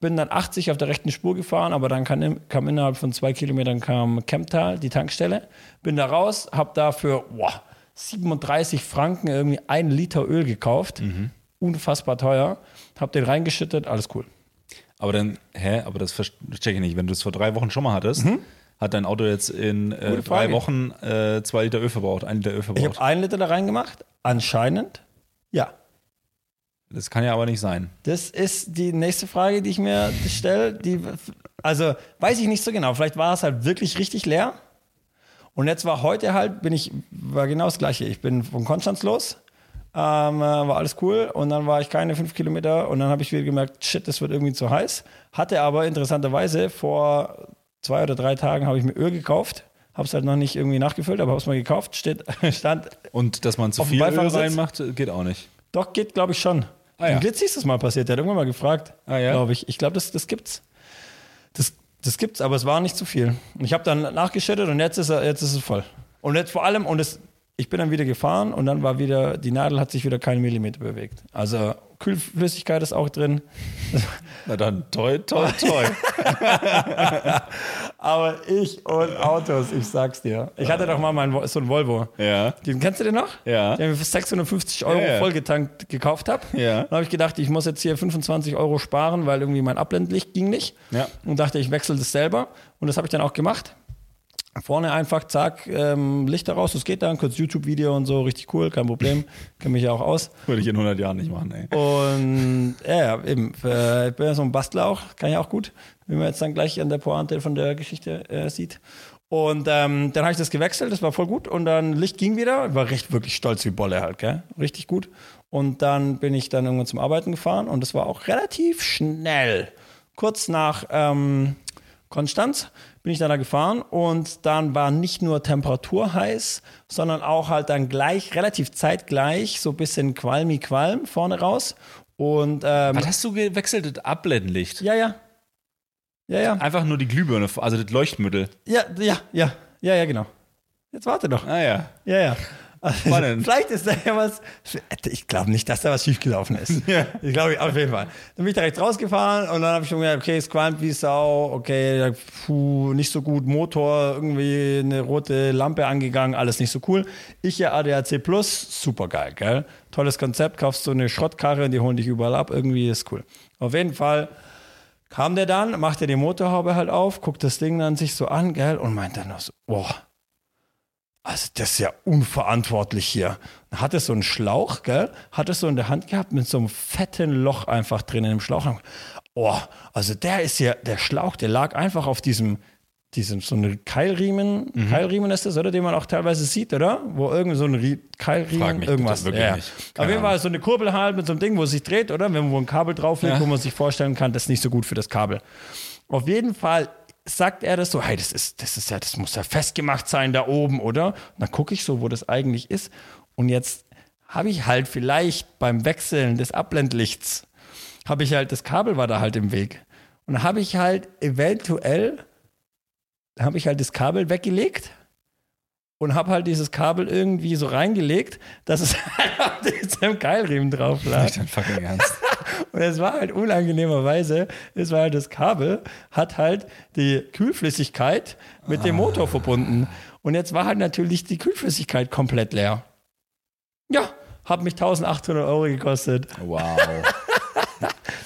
bin dann 80 auf der rechten Spur gefahren, aber dann kam, kam innerhalb von zwei Kilometern kam Kemptal, die Tankstelle. Bin da raus, habe dafür boah, 37 Franken irgendwie ein Liter Öl gekauft. Mhm. Unfassbar teuer. Habe den reingeschüttet, alles cool. Aber dann, hä, aber das verste- check ich nicht. Wenn du es vor drei Wochen schon mal hattest, hat dein Auto jetzt in äh, drei. Wochen äh, zwei Liter Öl verbraucht, ein Liter Öl Ich verbraucht. habe einen Liter da reingemacht. Anscheinend, ja. Das kann ja aber nicht sein. Das ist die nächste Frage, die ich mir stelle. Die, also weiß ich nicht so genau. Vielleicht war es halt wirklich richtig leer. Und jetzt war heute halt, bin ich, war genau das Gleiche. Ich bin von Konstanz los, ähm, äh, war alles cool. Und dann war ich keine fünf Kilometer und dann habe ich wieder gemerkt, shit, das wird irgendwie zu heiß. Hatte aber interessanterweise vor zwei oder drei Tagen habe ich mir Öl gekauft. Habe es halt noch nicht irgendwie nachgefüllt, aber habe es mal gekauft. Steht, stand, Und dass man zu viel Öl reinmacht, geht auch nicht. doch, geht glaube ich schon. Ah, ja. Glitz ist das mal passiert. Der hat irgendwann mal gefragt, Ah, ja? glaube ich. Ich glaube, das, das gibt's. Das, das gibt's, aber es war nicht zu viel. Und ich habe dann nachgeschüttet und jetzt ist, er, jetzt ist es voll. Und jetzt vor allem, und es, ich bin dann wieder gefahren und dann war wieder, die Nadel hat sich wieder keinen Millimeter bewegt. Also Kühlflüssigkeit ist auch drin. Na dann, toi, toi, toi. Aber ich und Autos, ich sag's dir. Ich hatte doch mal mein, so ein Volvo. ja. Den kennst du den noch? Ja. Den ich für 650 Euro Ja, ja. vollgetankt gekauft habe. Ja. Dann habe ich gedacht, ich muss jetzt hier 25 Euro sparen, weil irgendwie mein Abblendlicht ging nicht. Ja. Und dachte, ich wechsle das selber. Und das habe ich dann auch gemacht. Vorne einfach, zack, ähm, Lichter raus, das geht dann, kurz YouTube-Video und so, richtig cool, kein Problem. Kenne mich ja auch aus. Würde ich in 100 Jahren nicht machen, ey. Und ja, ja, eben, äh, ich bin ja so ein Bastler auch, kann ja auch gut, wie man jetzt dann gleich an der Pointe von der Geschichte äh, sieht. Und ähm, dann habe ich das gewechselt, das war voll gut. Und dann Licht ging wieder, war recht wirklich stolz wie Bolle halt, gell? Richtig gut. Und dann bin ich dann irgendwann zum Arbeiten gefahren und das war auch relativ schnell. Kurz nach ähm, Konstanz bin ich dann da gefahren und dann war nicht nur Temperatur heiß, sondern auch halt dann gleich, relativ zeitgleich, so ein bisschen qualmi qualm vorne raus. Und ähm, Was hast du gewechselt? Das Abblendlicht? ja, ja. Ja, ja. Einfach nur die Glühbirne, also das Leuchtmittel. Ja, ja, ja. Ja, ja, genau. Jetzt warte doch. Ah ja. Ja, ja. Also, vielleicht ist da ja was. Ich glaube nicht, dass da was schiefgelaufen ist. Ja. Ich glaube, auf jeden Fall. Dann bin ich da rechts rausgefahren und dann habe ich schon gedacht, okay, es qualmt wie Sau, okay, puh, nicht so gut, Motor, irgendwie eine rote Lampe angegangen, alles nicht so cool. Ich ja ADAC Plus, super geil, gell? Tolles Konzept, kaufst so eine Schrottkarre und die holen dich überall ab, irgendwie ist cool. Auf jeden Fall kam der dann, machte die Motorhaube halt auf, guckt das Ding dann sich so an, gell, und meint dann noch so, boah, also das ist ja unverantwortlich hier. Dann hat es so einen Schlauch, gell? Hat es so in der Hand gehabt mit so einem fetten Loch einfach drin in dem Schlauch. Oh, also der ist ja, der Schlauch, der lag einfach auf diesem, diesem so eine Keilriemen, Mhm. Keilriemen ist das, oder? Den man auch teilweise sieht, oder? Wo irgendwie so ein Rie Keilriemen, Frag mich irgendwas. wirklich nicht. Auf jeden Fall so eine Kurbel halt mit so einem Ding, wo es sich dreht, oder? Wenn man wo ein Kabel drauflegt, Ja. wo man sich vorstellen kann, das ist nicht so gut für das Kabel. Auf jeden Fall sagt er das so, hey, das ist, das ist ja, das muss ja festgemacht sein da oben, oder? Und dann gucke ich so, wo das eigentlich ist. Und jetzt habe ich halt vielleicht beim Wechseln des Abblendlichts, habe ich halt, das Kabel war da halt im Weg. Und dann habe ich halt eventuell, habe ich halt das Kabel weggelegt und habe halt dieses Kabel irgendwie so reingelegt, dass es halt auf diesem Keilriemen drauf lag. Nicht dein fucking Ernst. Und es war halt unangenehmerweise, es war halt das Kabel, hat halt die Kühlflüssigkeit mit dem Motor verbunden. Und jetzt war halt natürlich die Kühlflüssigkeit komplett leer. Ja, hat mich 1800 Euro gekostet. Wow.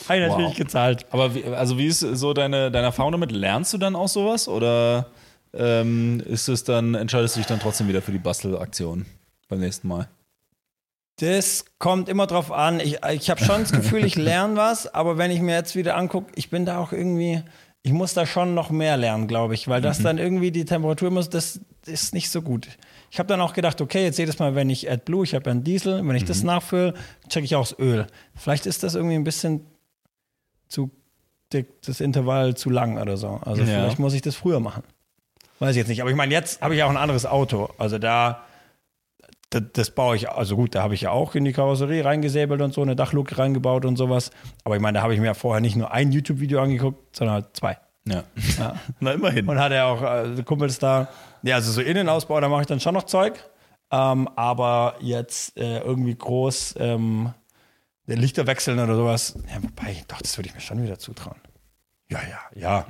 Habe ich natürlich Wow. gezahlt. Aber wie, also wie ist so deine, deine Erfahrung damit? Lernst du dann auch sowas? Oder ähm, ist es dann, entscheidest du dich dann trotzdem wieder für die Bastelaktion beim nächsten Mal? Das kommt immer drauf an. Ich, ich habe schon das Gefühl, ich lerne was, aber wenn ich mir jetzt wieder angucke, ich bin da auch irgendwie, ich muss da schon noch mehr lernen, glaube ich, weil das dann irgendwie die Temperatur muss, das ist nicht so gut. Ich habe dann auch gedacht, okay, jetzt jedes Mal, wenn ich AdBlue, ich habe ja einen Diesel, wenn ich das nachfülle, checke ich auch das Öl. Vielleicht ist das irgendwie ein bisschen zu dick, das Intervall zu lang oder so. Also Ja. vielleicht muss ich das früher machen. Weiß ich jetzt nicht. Aber ich meine, jetzt habe ich auch ein anderes Auto. Also da das, das baue ich, also gut, da habe ich ja auch in die Karosserie reingesäbelt und so, eine Dachluke reingebaut und sowas. Aber ich meine, da habe ich mir ja vorher nicht nur ein YouTube-Video angeguckt, sondern halt zwei. Ja. Ja. Na, immerhin. Und hat er auch äh, Kumpels da, ja, also so Innenausbau, da mache ich dann schon noch Zeug. Ähm, aber jetzt äh, irgendwie groß ähm, den Lichter wechseln oder sowas, ja, wobei, doch, das würde ich mir schon wieder zutrauen. Ja, ja, ja.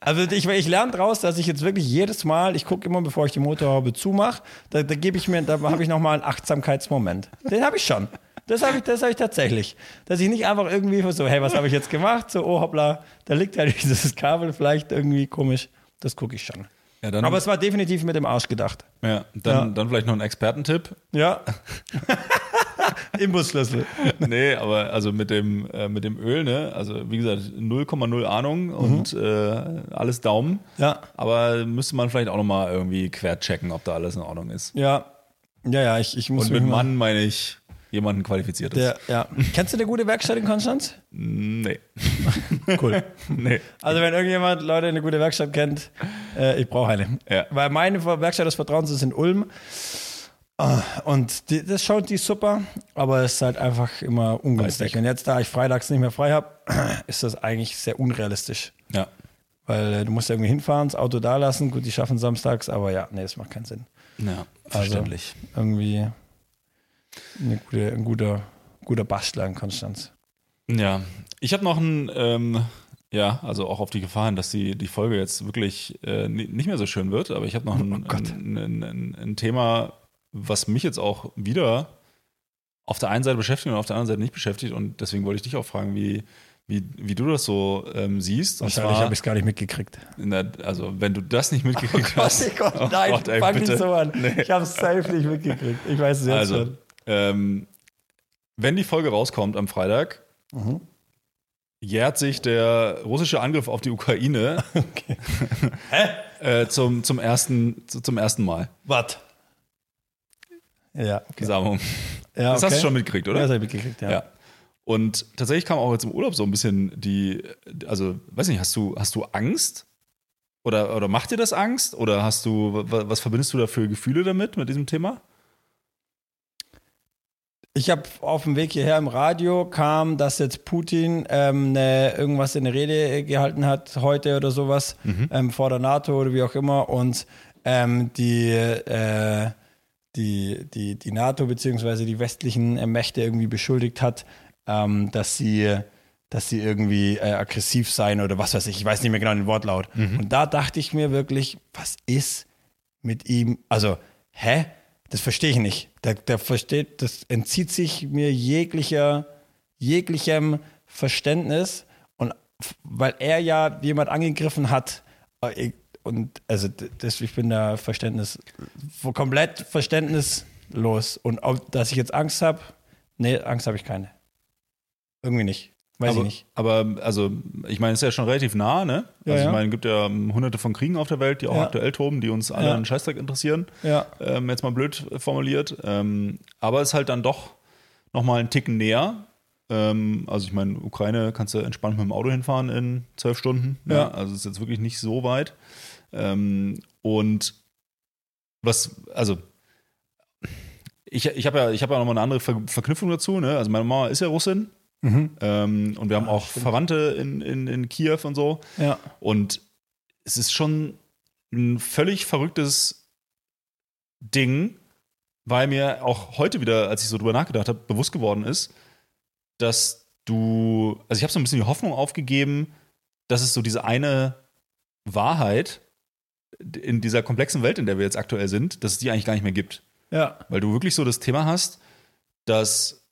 Also ich, ich lerne daraus, dass ich jetzt wirklich jedes Mal, ich gucke immer, bevor ich die Motorhaube zumache, da, da gebe ich mir, da habe ich nochmal einen Achtsamkeitsmoment. Den habe ich schon. Das habe ich, das habe ich tatsächlich. Dass ich nicht einfach irgendwie so, hey, was habe ich jetzt gemacht? So, oh hoppla, da liegt ja dieses Kabel vielleicht irgendwie komisch. Das gucke ich schon. Ja, dann, Aber es war definitiv mit dem Arsch gedacht. ja, dann, Ja. dann vielleicht noch ein Expertentipp. Ja. Imbusschlüssel. nee, aber also mit dem, äh, mit dem Öl, ne? Also wie gesagt, 0,0 Ahnung und äh, alles Daumen. Ja. Aber müsste man vielleicht auch nochmal irgendwie quer checken, ob da alles in Ordnung ist. Ja. Ja, ja, ich, ich muss Und mit Mann meine ich jemanden qualifiziertes. Der, ja. Kennst du eine gute Werkstatt in Konstanz? Nee. Cool. nee. Also wenn irgendjemand Leute eine gute Werkstatt kennt, äh, ich brauche eine. Ja. Weil meine Werkstatt des Vertrauens ist in Ulm. Ah, Und die, das schaut die super, aber es ist halt einfach immer ungünstig. Und jetzt, da ich freitags nicht mehr frei habe, ist das eigentlich sehr unrealistisch. Ja. Weil äh, du musst irgendwie hinfahren, das Auto da lassen. Gut, die schaffen samstags, aber ja, nee, das macht keinen Sinn. Ja, Also, verständlich. Irgendwie eine gute, ein guter guter Bastler in Konstanz. Ja, ich habe noch ein, ähm, ja, also auch auf die Gefahren, dass die, die Folge jetzt wirklich äh, nicht mehr so schön wird, aber ich habe noch Oh ein, ein, ein, ein Thema, was mich jetzt auch wieder auf der einen Seite beschäftigt und auf der anderen Seite nicht beschäftigt und deswegen wollte ich dich auch fragen, wie, wie, wie du das so ähm, siehst. Wahrscheinlich habe ich es gar nicht mitgekriegt. der, also, wenn du das nicht mitgekriegt hast. Gott, oh nein, Gott, ey, fang bitte. nicht so an. Nee. Ich habe es safe nicht mitgekriegt. Ich weiß es jetzt Also, schon. ähm, wenn die Folge rauskommt am Freitag, Mhm. jährt sich der russische Angriff auf die Ukraine äh, zum, zum, ersten, zu- zum ersten Mal. Was? Ja, okay. Samu. ja Das hast du schon mitgekriegt, Ja, oder? das habe ich mitgekriegt, ja. Ja. Und tatsächlich kam auch jetzt im Urlaub so ein bisschen die, also, weiß nicht, hast du, hast du Angst? Oder, oder macht dir das Angst? Oder hast du, wa- was verbindest du da für Gefühle damit, mit diesem Thema? Ich habe auf dem Weg hierher im Radio kam, dass jetzt Putin ähm, ne, irgendwas in der Rede gehalten hat, heute oder sowas, ähm, vor der NATO oder wie auch immer. Und ähm, die, äh, die, die, die NATO beziehungsweise die westlichen äh, Mächte irgendwie beschuldigt hat, ähm, dass sie dass sie irgendwie äh, aggressiv seien oder was weiß ich, ich weiß nicht mehr genau den Wortlaut. Und da dachte ich mir wirklich, was ist mit ihm? Also, hä? Das verstehe ich nicht. Der, der versteht, das entzieht sich mir jeglicher, jeglichem Verständnis. Und weil er ja jemand angegriffen hat, äh, und also das, ich bin da Verständnis, komplett verständnislos. Und ob, dass ich jetzt Angst habe, nee, Angst habe ich keine. Irgendwie nicht. Weiß aber, ich nicht. Aber, also, ich meine, es ist ja schon relativ nah, ne? Ja, also, ich meine, es gibt ja ähm, hunderte von Kriegen auf der Welt, die auch Ja. aktuell toben, die uns alle Ja. einen Scheißdreck interessieren. Ja. Ähm, jetzt mal blöd formuliert. Ähm, aber es ist halt dann doch nochmal einen Ticken näher. Ähm, also, ich meine, Ukraine kannst du entspannt mit dem Auto hinfahren in zwölf Stunden. Ne? Ja. Also, es ist jetzt wirklich nicht so weit. Ähm, und was, also, ich, ich habe ja, ich hab ja nochmal eine andere Ver Verknüpfung dazu. Ne? Also, meine Mama ist ja Russin. Mhm. Ähm, und wir haben Ah, auch stimmt. Verwandte in, in, in Kiew und so. Ja. Und es ist schon ein völlig verrücktes Ding, weil mir auch heute wieder, als ich so drüber nachgedacht habe, bewusst geworden ist, dass du, also ich habe so ein bisschen die Hoffnung aufgegeben, dass es so diese eine Wahrheit in dieser komplexen Welt, in der wir jetzt aktuell sind, dass es die eigentlich gar nicht mehr gibt. Ja. Weil du wirklich so das Thema hast, dass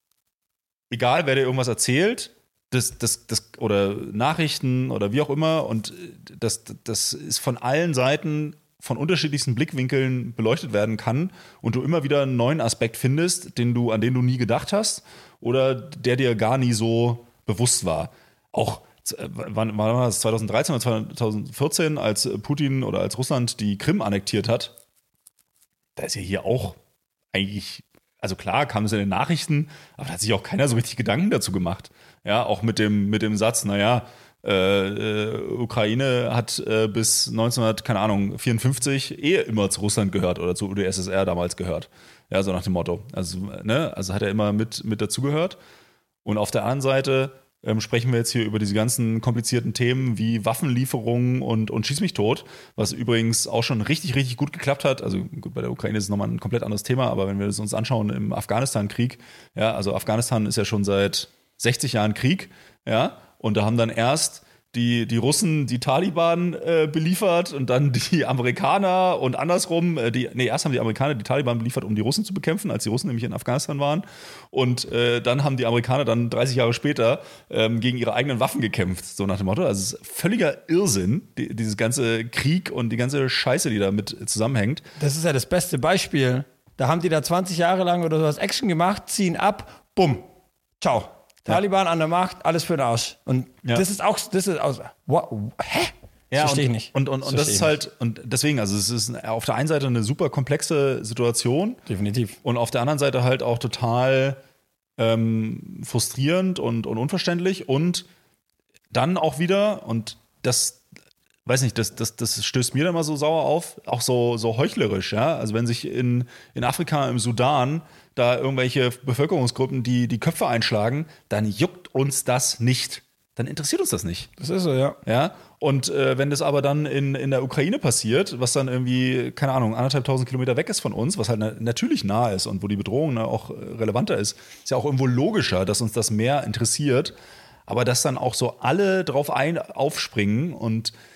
egal wer dir irgendwas erzählt, das, das, das, oder Nachrichten oder wie auch immer, und das, das ist von allen Seiten von unterschiedlichsten Blickwinkeln beleuchtet werden kann und du immer wieder einen neuen Aspekt findest, den du, an den du nie gedacht hast oder der dir gar nie so bewusst war. Auch wann wann war das 2013 oder 2014, als Putin oder als Russland die Krim annektiert hat, da ist ja hier auch eigentlich, also klar kam es in den Nachrichten, aber da hat sich auch keiner so richtig Gedanken dazu gemacht. Ja, auch mit dem, mit dem Satz, naja, äh, äh, Ukraine hat äh, bis 1900, keine Ahnung, 54 eh immer zu Russland gehört oder zu UdSSR damals gehört. Ja, so nach dem Motto. Also, ne, also hat er immer mit, mit dazugehört. Und auf der anderen Seite ähm, sprechen wir jetzt hier über diese ganzen komplizierten Themen wie Waffenlieferungen und, und Schieß mich tot, was übrigens auch schon richtig, richtig gut geklappt hat. Also gut, bei der Ukraine ist es nochmal ein komplett anderes Thema, aber wenn wir es uns anschauen im Afghanistan-Krieg, ja, also Afghanistan ist ja schon seit 60 Jahren Krieg, ja, und da haben dann erst die, die Russen die Taliban äh, beliefert und dann die Amerikaner und andersrum, äh, die, nee, erst haben die Amerikaner die Taliban beliefert, um die Russen zu bekämpfen, als die Russen nämlich in Afghanistan waren. Und äh, dann haben die Amerikaner dann 30 Jahre später ähm, gegen ihre eigenen Waffen gekämpft, so nach dem Motto. Also es ist völliger Irrsinn, die, dieses ganze Krieg und die ganze Scheiße, die damit zusammenhängt. Das ist ja das beste Beispiel. Da haben die da 20 Jahre lang oder sowas Action gemacht, ziehen ab, bumm, ciao. Taliban an der Macht, alles für den Arsch. Und Ja. das ist auch, das ist what, hä? Das verstehe ich und, nicht. Und, und, Das und das ist halt, und deswegen, also es ist auf der einen Seite eine super komplexe Situation. Definitiv. Und auf der anderen Seite halt auch total ähm, frustrierend und, und unverständlich. Und dann auch wieder, und das, weiß nicht, das, das, das stößt mir dann mal so sauer auf, auch so, so heuchlerisch, ja. Also wenn sich in, in Afrika, im Sudan, da irgendwelche Bevölkerungsgruppen die, die Köpfe einschlagen, dann juckt uns das nicht. dann interessiert uns das nicht. Das ist so, ja. Ja, und äh, wenn das aber dann in, in der Ukraine passiert, was dann irgendwie, keine Ahnung, anderthalb tausend Kilometer weg ist von uns, was halt na natürlich nah ist und wo die Bedrohung ne, auch relevanter ist, ist ja auch irgendwo logischer, dass uns das mehr interessiert. Aber dass dann auch so alle drauf ein, aufspringen und äh,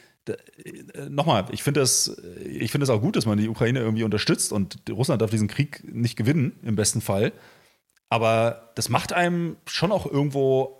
nochmal, ich finde es auch gut, dass man die Ukraine irgendwie unterstützt und Russland darf diesen Krieg nicht gewinnen, im besten Fall. Aber das macht einem schon auch irgendwo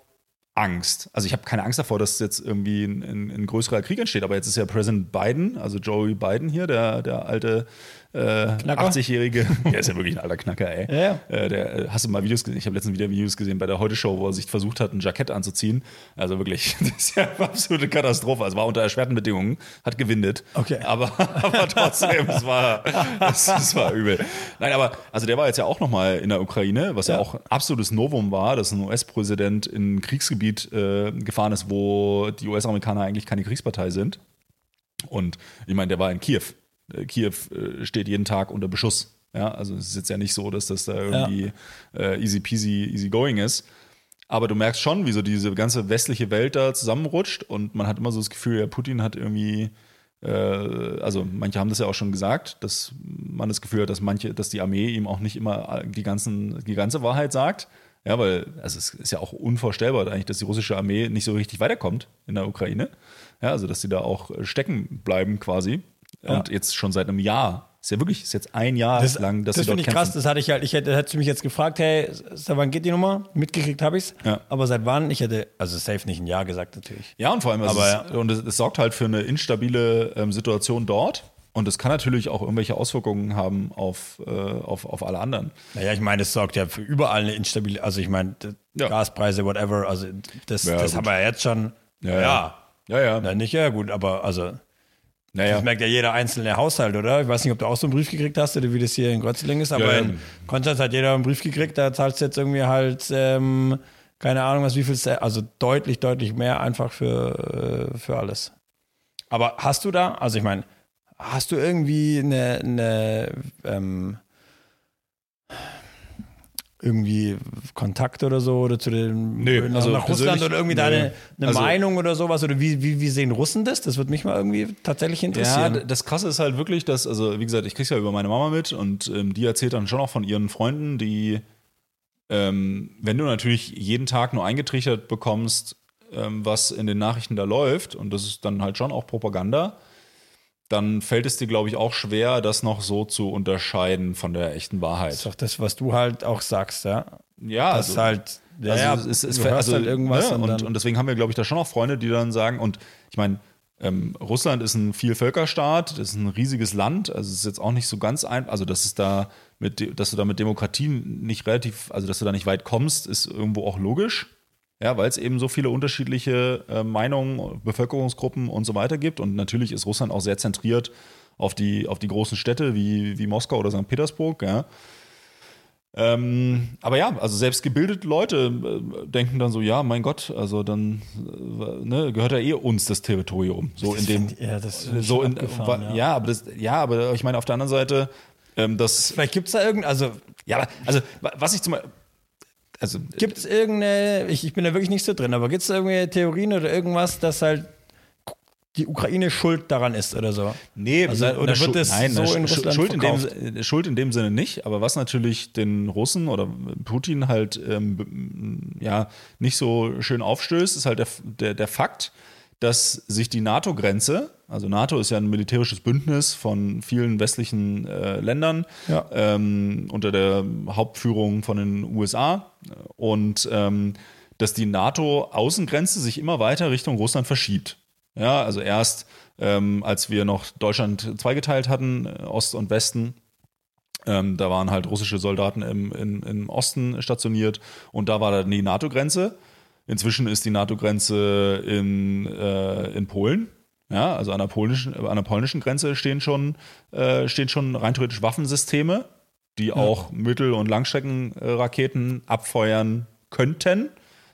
Angst. Also ich habe keine Angst davor, dass jetzt irgendwie ein, ein, ein, größerer Krieg entsteht, aber jetzt ist ja Präsident Biden, also Joey Biden hier, der, der alte äh, 80-jährige, der ist ja wirklich ein alter Knacker, ey. Ja, ja. Äh, der, äh, hast du mal Videos gesehen? Ich habe letztens wieder Videos gesehen bei der Heute-Show, wo er sich versucht hat, ein Jackett anzuziehen. Also wirklich, das ist ja eine absolute Katastrophe. Also war unter erschwerten Bedingungen, hat gewindet. Okay. Aber, aber trotzdem, es war, es, es, war übel. Nein, aber also der war jetzt ja auch nochmal in der Ukraine, was ja, ja auch ein absolutes Novum war, dass ein US-Präsident in ein Kriegsgebiet äh, gefahren ist, wo die US-Amerikaner eigentlich keine Kriegspartei sind. Und ich meine, der war in Kiew. Äh, Kiew äh, steht jeden Tag unter Beschuss. Ja, also es ist jetzt ja nicht so, dass das da irgendwie ja. äh, easy peasy, easy going ist. Aber du merkst schon, wie so diese ganze westliche Welt da zusammenrutscht und man hat immer so das Gefühl, ja, Putin hat irgendwie, äh, also manche haben das ja auch schon gesagt, dass man das Gefühl hat, dass manche, dass die Armee ihm auch nicht immer die, ganzen, die ganze Wahrheit sagt. Ja, weil also es ist ja auch unvorstellbar eigentlich, dass die russische Armee nicht so richtig weiterkommt in der Ukraine. Ja, also dass sie da auch stecken bleiben quasi. Ja. Und jetzt schon seit einem Jahr. Ist ja wirklich, ist jetzt ein Jahr das, lang, dass das sie dort ich krass, das hatte ich halt, ich hätte, hättest du mich jetzt gefragt, hey, seit wann geht die Nummer? Mitgekriegt habe ich's. Ja. Aber seit wann? Ich hätte, also safe nicht ein Jahr gesagt natürlich. Ja, und vor allem, also aber, es, und es, es, sorgt halt für eine instabile ähm, Situation dort. Und es kann natürlich auch irgendwelche Auswirkungen haben auf, äh, auf, auf alle anderen. Naja, ich meine, es sorgt ja für überall eine instabile, also ich meine, ja. Gaspreise, whatever, also das, ja, das haben wir ja jetzt schon. Ja, ja. Ja, ja. Na, nicht ja gut, aber also naja. Das merkt ja jeder einzelne Haushalt, oder? Ich weiß nicht, ob du auch so einen Brief gekriegt hast oder wie das hier in Grotzeling ist, aber ja, ja. in Konstanz hat jeder einen Brief gekriegt, da zahlst du jetzt irgendwie halt, ähm, keine Ahnung, was wie viel, also deutlich, deutlich mehr einfach für, äh, für alles. Aber hast du da, also ich meine, hast du irgendwie eine, eine ähm, irgendwie Kontakt oder so oder zu dem nee, also nach Russland oder irgendwie nee. deine eine also, Meinung oder sowas oder wie, wie, wie sehen Russen das? Das würde mich mal irgendwie tatsächlich interessieren. Ja, das Krasse ist halt wirklich, dass, also wie gesagt, ich krieg's ja über meine Mama mit und ähm, die erzählt dann schon auch von ihren Freunden, die, ähm, wenn du natürlich jeden Tag nur eingetrichtert bekommst, ähm, was in den Nachrichten da läuft und das ist dann halt schon auch Propaganda, dann fällt es dir, glaube ich, auch schwer, das noch so zu unterscheiden von der echten Wahrheit. Das ist doch das, was du halt auch sagst, ja. Ja, das also, halt, ja, also, ja, es, es, also, halt irgendwas. Ne? Und, und, und, deswegen haben wir, glaube ich, da schon auch Freunde, die dann sagen, und ich meine, ähm, Russland ist ein Vielvölkerstaat, das ist ein riesiges Land, also es ist jetzt auch nicht so ganz einfach, also dass es da mit, dass du da mit Demokratie nicht relativ, also dass du da nicht weit kommst, ist irgendwo auch logisch. Ja, weil es eben so viele unterschiedliche äh, Meinungen, Bevölkerungsgruppen und so weiter gibt. Und natürlich ist Russland auch sehr zentriert auf die, auf die großen Städte wie, wie Moskau oder St. Petersburg. Ja. Ähm, aber ja, also selbst gebildete Leute äh, denken dann so, ja, mein Gott, also dann äh, ne, gehört ja eh uns das Territorium. So das in dem, ja, das so in, ja. ja. aber das, ja, aber ich meine auf der anderen Seite, ähm, das. Vielleicht gibt es da irgend, also ja, also was ich zum Beispiel also gibt es irgendeine, ich, ich bin da wirklich nicht so drin, aber gibt es irgendwelche Theorien oder irgendwas, dass halt die Ukraine schuld daran ist oder so? Nee, also, oder wird das nein, so in Russland Schuld in, dem, Schuld in dem Sinne nicht, aber was natürlich den Russen oder Putin halt ähm, ja nicht so schön aufstößt, ist halt der, der, der Fakt, dass sich die NATO-Grenze, also NATO ist ja ein militärisches Bündnis von vielen westlichen äh, Ländern ja. ähm, unter der Hauptführung von den USA und ähm, dass die NATO-Außengrenze sich immer weiter Richtung Russland verschiebt. Ja, also erst ähm, als wir noch Deutschland zweigeteilt hatten, äh, Ost und Westen, ähm, da waren halt russische Soldaten im, in, im Osten stationiert und da war dann die NATO-Grenze. Inzwischen ist die NATO-Grenze in, äh, in Polen. Ja, also an der polnischen, an der polnischen Grenze stehen schon, äh, stehen schon rein theoretisch Waffensysteme, die ja. auch Mittel- und Langstreckenraketen abfeuern könnten.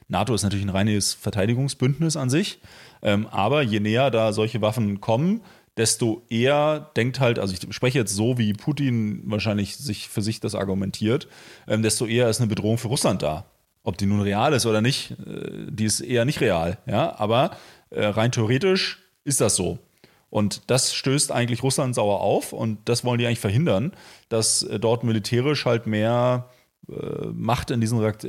NATO ist natürlich ein reines Verteidigungsbündnis an sich. Ähm, aber je näher da solche Waffen kommen, desto eher denkt halt, also ich spreche jetzt so, wie Putin wahrscheinlich sich für sich das argumentiert, ähm, desto eher ist eine Bedrohung für Russland da. Ob die nun real ist oder nicht, äh, die ist eher nicht real. Ja, aber äh, rein theoretisch ist das so. Und das stößt eigentlich Russland sauer auf und das wollen die eigentlich verhindern, dass äh, dort militärisch halt mehr Macht in diesen Reakt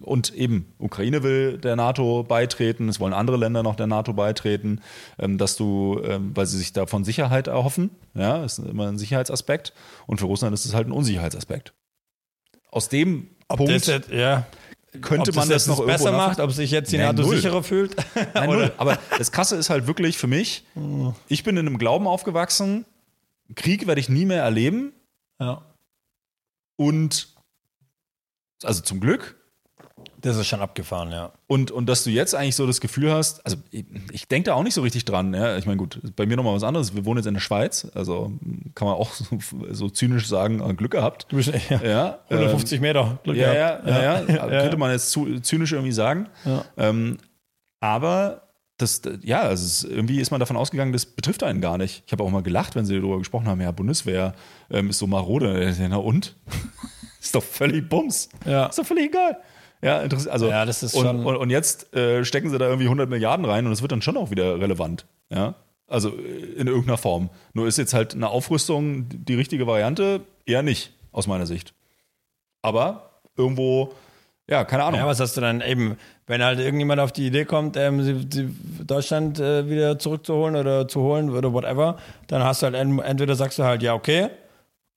und eben Ukraine will der NATO beitreten, es wollen andere Länder noch der NATO beitreten, ähm, dass du, ähm, weil sie sich davon Sicherheit erhoffen, ja, ist immer ein Sicherheitsaspekt und für Russland ist es halt ein Unsicherheitsaspekt. Aus dem Ob Punkt das ja. Könnte ob man das, das noch besser macht, ob sich jetzt die NATO null. sicherer fühlt. Nein, null. Aber das Krasse ist halt wirklich für mich, ich bin in einem Glauben aufgewachsen, Krieg werde ich nie mehr erleben ja. und also zum Glück. Das ist schon abgefahren, ja. Und, und dass du jetzt eigentlich so das Gefühl hast, also ich, ich denke da auch nicht so richtig dran. Ja? Ich meine, gut, bei mir nochmal was anderes. Wir wohnen jetzt in der Schweiz, also kann man auch so, so zynisch sagen, äh, Glück gehabt. Du bist ja, Ja, 150 Meter. Glück Ähm, ja, gehabt. ja, ja, ja, könnte man jetzt zu, zynisch irgendwie sagen. Ja. Ähm, aber das, ja, also irgendwie ist man davon ausgegangen, das betrifft einen gar nicht. Ich habe auch mal gelacht, wenn sie darüber gesprochen haben, ja, Bundeswehr ähm, ist so marode. Ja, Na und? ist doch völlig Bums. Ja. Ist doch völlig egal. Ja, also, Ja, das ist und, schon- und, und jetzt äh, stecken sie da irgendwie 100 Milliarden rein und es wird dann schon auch wieder relevant. Ja, also äh, in irgendeiner Form. Nur ist jetzt halt eine Aufrüstung die richtige Variante? Eher nicht, aus meiner Sicht. Aber irgendwo, ja, keine Ahnung. Ja, was hast du dann eben, wenn halt irgendjemand auf die Idee kommt, ähm, sie, sie Deutschland äh, wieder zurückzuholen oder zu holen oder whatever, dann hast du halt en- entweder sagst du halt, ja, okay,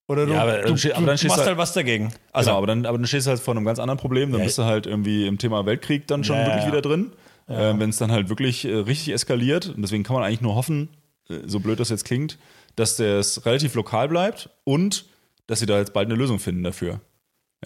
oder du, Ja, aber du, du aber dann machst du- halt was dagegen. Also, Also, genau, aber dann, aber dann stehst du halt vor einem ganz anderen Problem. Dann Ja. bist du halt irgendwie im Thema Weltkrieg dann schon Ja, wirklich wieder drin. Ähm, Wenn es dann halt wirklich äh, richtig eskaliert. Und deswegen kann man eigentlich nur hoffen, äh, so blöd das jetzt klingt, dass das relativ lokal bleibt und dass sie da jetzt bald eine Lösung finden dafür.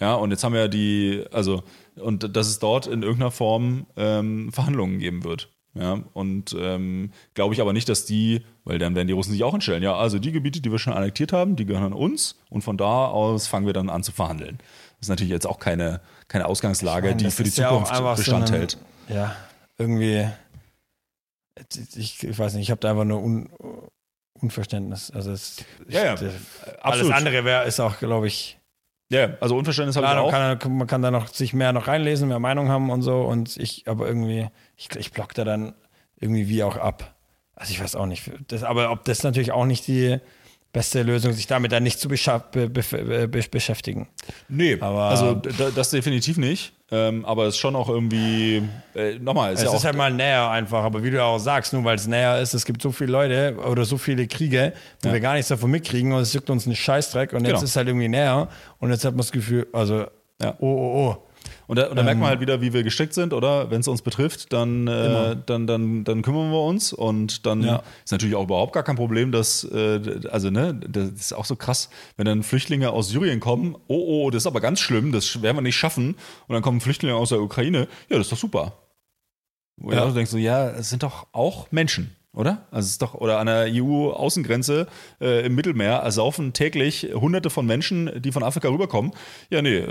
Ja, und jetzt haben wir ja die, also, und dass es dort in irgendeiner Form ähm, Verhandlungen geben wird. Ja, und ähm, glaube ich aber nicht, dass die, weil dann werden die Russen sich auch entstellen. Ja, also die Gebiete, die wir schon annektiert haben, die gehören an uns und von da aus fangen wir dann an zu verhandeln. Das ist natürlich jetzt auch keine, keine Ausgangslage, meine, die für die ist ja Zukunft einfach so Bestand ein- hält. ja, irgendwie, ich, ich weiß nicht, ich habe da einfach nur Un, Unverständnis. Also es, Ja, ja, ich, alles andere wäre, ist auch, glaube ich, Ja, also Unverständnis habe ich auch. man kann, man kann da noch sich mehr noch reinlesen, mehr Meinung haben und so. Und ich, aber irgendwie, ich, ich block da dann irgendwie wie auch ab. Also ich weiß auch nicht. Das, aber ob das natürlich auch nicht die beste Lösung, sich damit dann nicht zu be, be, be, be, beschäftigen. Nee, Aber- also das definitiv nicht. Ähm, aber es ist schon auch irgendwie, äh, nochmal, ist Es ja ist halt mal näher einfach, aber wie du auch sagst, nur weil es näher ist, es gibt so viele Leute oder so viele Kriege, wo wir gar nichts davon mitkriegen und es juckt uns einen Scheißdreck und jetzt Genau. ist es halt irgendwie näher und jetzt hat man das Gefühl, also, Ja. oh, oh, oh. Und da, und da merkt Ähm. man halt wieder, wie wir gestrickt sind, oder? Wenn es uns betrifft, dann, äh, dann, dann, dann kümmern wir uns. Und dann Ja. ist natürlich auch überhaupt gar kein Problem, dass, äh, also, ne, das ist auch so krass, wenn dann Flüchtlinge aus Syrien kommen, oh, oh, das ist aber ganz schlimm, das werden wir nicht schaffen. Und dann kommen Flüchtlinge aus der Ukraine, ja, das ist doch super. Wo Ja. du denkst so, ja, es sind doch auch Menschen. Oder? Also es ist doch, oder an der EU-Außengrenze äh, im Mittelmeer ersaufen täglich hunderte von Menschen, die von Afrika rüberkommen. Ja, nee,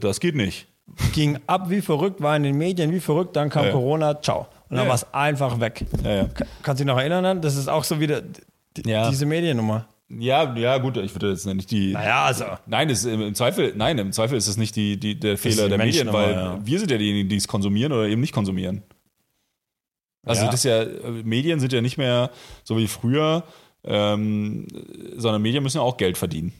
das geht nicht. Ging ab wie verrückt, war in den Medien wie verrückt, dann kam Ja. Corona, ciao. Und dann Ja, ja. war es einfach weg. Ja, ja. Ka- Kannst du dich noch erinnern? Das ist auch so wieder Ja. diese Mediennummer. Ja, ja, gut, ich würde jetzt nicht die. Naja, also. Nein, es, im im Zweifel, nein, im Zweifel ist es nicht die, die, der Fehler die der Medien, weil ja. wir sind ja diejenigen, die es konsumieren oder eben nicht konsumieren. Also Ja. das ist ja, Medien sind ja nicht mehr so wie früher, ähm, sondern Medien müssen ja auch Geld verdienen.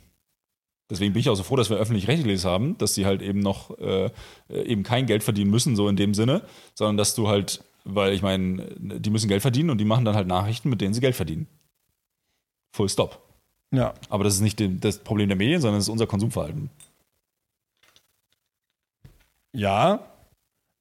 Deswegen bin ich auch so froh, dass wir öffentlich-rechtliches haben, dass die halt eben noch äh, eben kein Geld verdienen müssen, so in dem Sinne, sondern dass du halt, weil ich meine, die müssen Geld verdienen und die machen dann halt Nachrichten, mit denen sie Geld verdienen. Full stop. Ja. Aber das ist nicht das Problem der Medien, sondern es ist unser Konsumverhalten. Ja.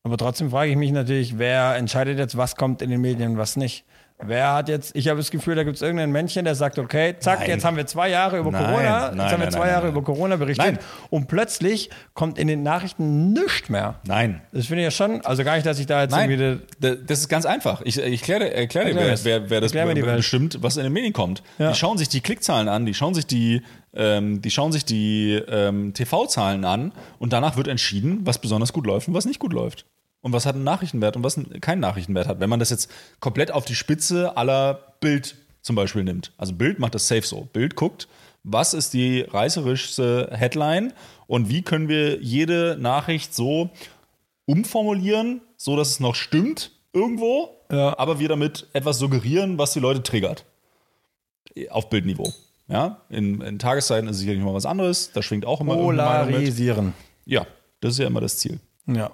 Aber trotzdem frage ich mich natürlich, wer entscheidet jetzt, was kommt in den Medien, was nicht. Wer hat jetzt, ich habe das Gefühl, da gibt es irgendein Männchen, der sagt, okay, zack, Nein. jetzt haben wir zwei Jahre über Nein, Corona, nein, jetzt haben wir nein, zwei nein, Jahre nein. über Corona berichtet Nein. und plötzlich kommt in den Nachrichten nichts mehr. Nein. Das finde ich ja schon, also gar nicht, dass ich da jetzt Nein, irgendwie da- das ist ganz einfach. Ich, ich erkläre, erkläre dir, Erklär wer, wer, wer das Erklär bestimmt, was in den Medien kommt. Ja. Die schauen sich die Klickzahlen an, die schauen sich die, ähm, die, schauen sich die ähm, TV-Zahlen an und danach wird entschieden, was besonders gut läuft und was nicht gut läuft. Und was hat einen Nachrichtenwert und was keinen Nachrichtenwert hat. Wenn man das jetzt komplett auf die Spitze aller Bild zum Beispiel nimmt. Also Bild macht das safe so. Bild guckt, was ist die reißerischste Headline und wie können wir jede Nachricht so umformulieren, so dass es noch stimmt irgendwo, Ja. aber wir damit etwas suggerieren, was die Leute triggert. Auf Bildniveau. Ja, in, in Tageszeiten ist es sicherlich noch was anderes. Da schwingt auch immer. Polarisieren. Ja, das ist ja immer das Ziel. Ja.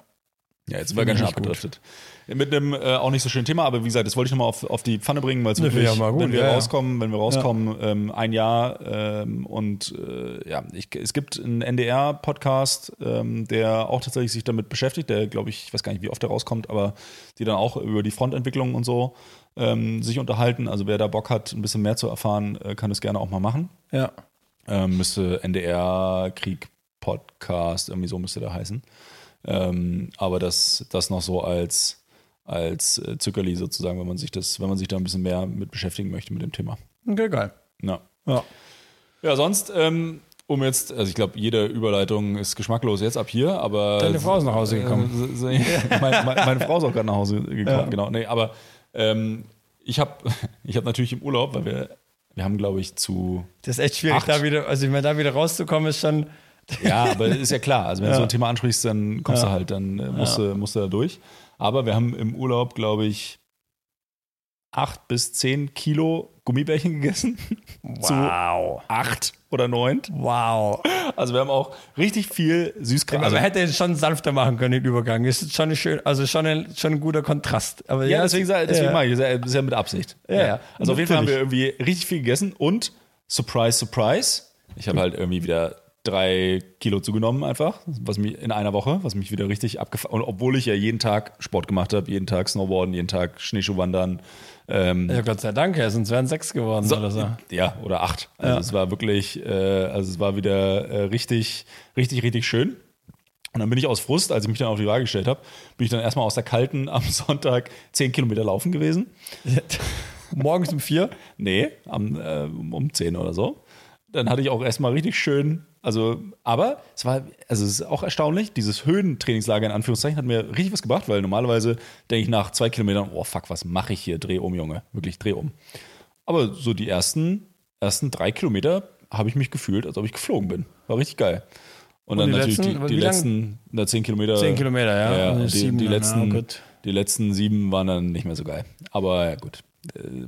Ja, jetzt sind wir ganz schön gut. abgedriftet. Mit einem äh, auch nicht so schönen Thema, aber wie gesagt, das wollte ich nochmal auf, auf die Pfanne bringen, weil es wirklich, mal gut, wenn wir ja, ja. rauskommen, wenn wir rauskommen, ähm, ein Jahr ähm, und äh, ja, ich, es gibt einen NDR-Podcast, ähm, der auch tatsächlich sich damit beschäftigt, der glaube ich, ich weiß gar nicht, wie oft der rauskommt, aber die dann auch über die Frontentwicklung und so ähm, sich unterhalten. Also wer da Bock hat, ein bisschen mehr zu erfahren, äh, kann das gerne auch mal machen. Ja. Ähm, müsste NDR Krieg Podcast, irgendwie so müsste der heißen. Ähm, aber das, das noch so als, als äh, Zuckerli sozusagen, wenn man sich das, wenn man sich da ein bisschen mehr mit beschäftigen möchte mit dem Thema. Okay, geil. Ja, Ja. ja sonst, ähm, um jetzt, also ich glaube, jede Überleitung ist geschmacklos jetzt ab hier, aber. Deine Frau ist nach Hause gekommen. Äh, so- meine, meine, meine Frau ist auch gerade nach Hause gekommen, Ja. genau. Nee, aber ähm, ich habe ich hab natürlich im Urlaub, weil wir, wir haben, glaube ich, zu Das ist echt schwierig, Acht. da wieder, also ich meine, da wieder rauszukommen, ist schon. Ja, aber ist ja klar. Also wenn du Ja. so ein Thema ansprichst, dann kommst Ja. du halt, dann äh, musst, du, musst du da durch. Aber wir haben im Urlaub, glaube ich, acht bis zehn Kilo Gummibärchen gegessen. Wow. Acht oder neun. Wow. Also wir haben auch richtig viel Süßkram. Also, man hätte es schon sanfter machen können, den Übergang. Ist schon ein schön, also schon ein, schon ein guter Kontrast. Aber ja, deswegen, sag- deswegen ja. mache ich das. Ist ja mit Absicht. Ja, ja. Also auf jeden Fall haben wir Natürlich. irgendwie richtig viel gegessen und Surprise, Surprise. Ich habe halt irgendwie wieder drei Kilo zugenommen einfach, was mich in einer Woche, was mich wieder richtig abgefahren. Und obwohl ich ja jeden Tag Sport gemacht habe, jeden Tag Snowboarden, jeden Tag Schneeschuhwandern. Ähm, Ja, Gott sei Dank, ja, sonst wären sechs geworden oder so. ja, oder acht. Also Ja. es war wirklich, äh, also es war wieder äh, richtig, richtig, richtig schön. Und dann bin ich aus Frust, als ich mich dann auf die Waage gestellt habe, bin ich dann erstmal aus der kalten am Sonntag zehn Kilometer laufen gewesen. Morgens um vier. Nee, am, äh, um 10 oder so. Dann hatte ich auch erstmal richtig schön, also, aber es war, also es ist auch erstaunlich, dieses Höhentrainingslager in Anführungszeichen hat mir richtig was gebracht, weil normalerweise denke ich nach zwei Kilometern, oh fuck, was mache ich hier? Dreh um, Junge. Wirklich, dreh um. Aber so die ersten, ersten drei Kilometer habe ich mich gefühlt, als ob ich geflogen bin. War richtig geil. Und, dann die natürlich letzten? die, die letzten, na, zehn Kilometer. Zehn Kilometer, ja. Ja, Und und die, die, ja, letzten, gut. die letzten sieben waren dann nicht mehr so geil. Aber ja, gut,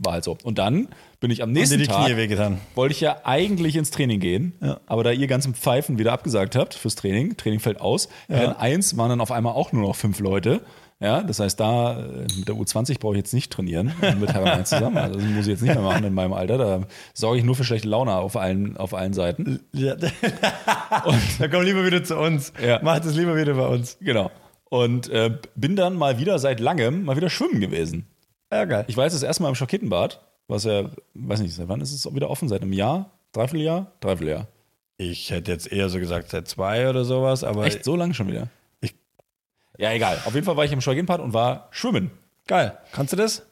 war halt so. Und dann bin ich am nächsten die Tag, Knie wehgetan. wollte ich ja eigentlich ins Training gehen, Ja. aber da ihr ganzen Pfeifen wieder abgesagt habt fürs Training, Training fällt aus, Herren 1 waren dann auf einmal auch nur noch fünf Leute. Ja, das heißt, da äh, mit der U20 brauche ich jetzt nicht trainieren äh, mit Herren 1 zusammen. Also das muss ich jetzt nicht mehr machen in meinem Alter. Da sorge ich nur für schlechte Laune auf allen, auf allen Seiten. Ja. dann komm lieber wieder zu uns. Ja. Mach das lieber wieder bei uns. Genau. Und äh, bin dann mal wieder seit langem mal wieder schwimmen gewesen. Ja, geil. Ich war jetzt das erste Mal im Schokittenbad, was ja, weiß nicht, seit wann ist es wieder offen? Seit einem Jahr? Dreivierteljahr? Dreivierteljahr. Ich hätte jetzt eher so gesagt, seit zwei oder sowas, aber Echt so lange schon wieder? Ich- ja, egal. Auf jeden Fall war ich im Schokittenbad und war schwimmen. geil. Kannst du das?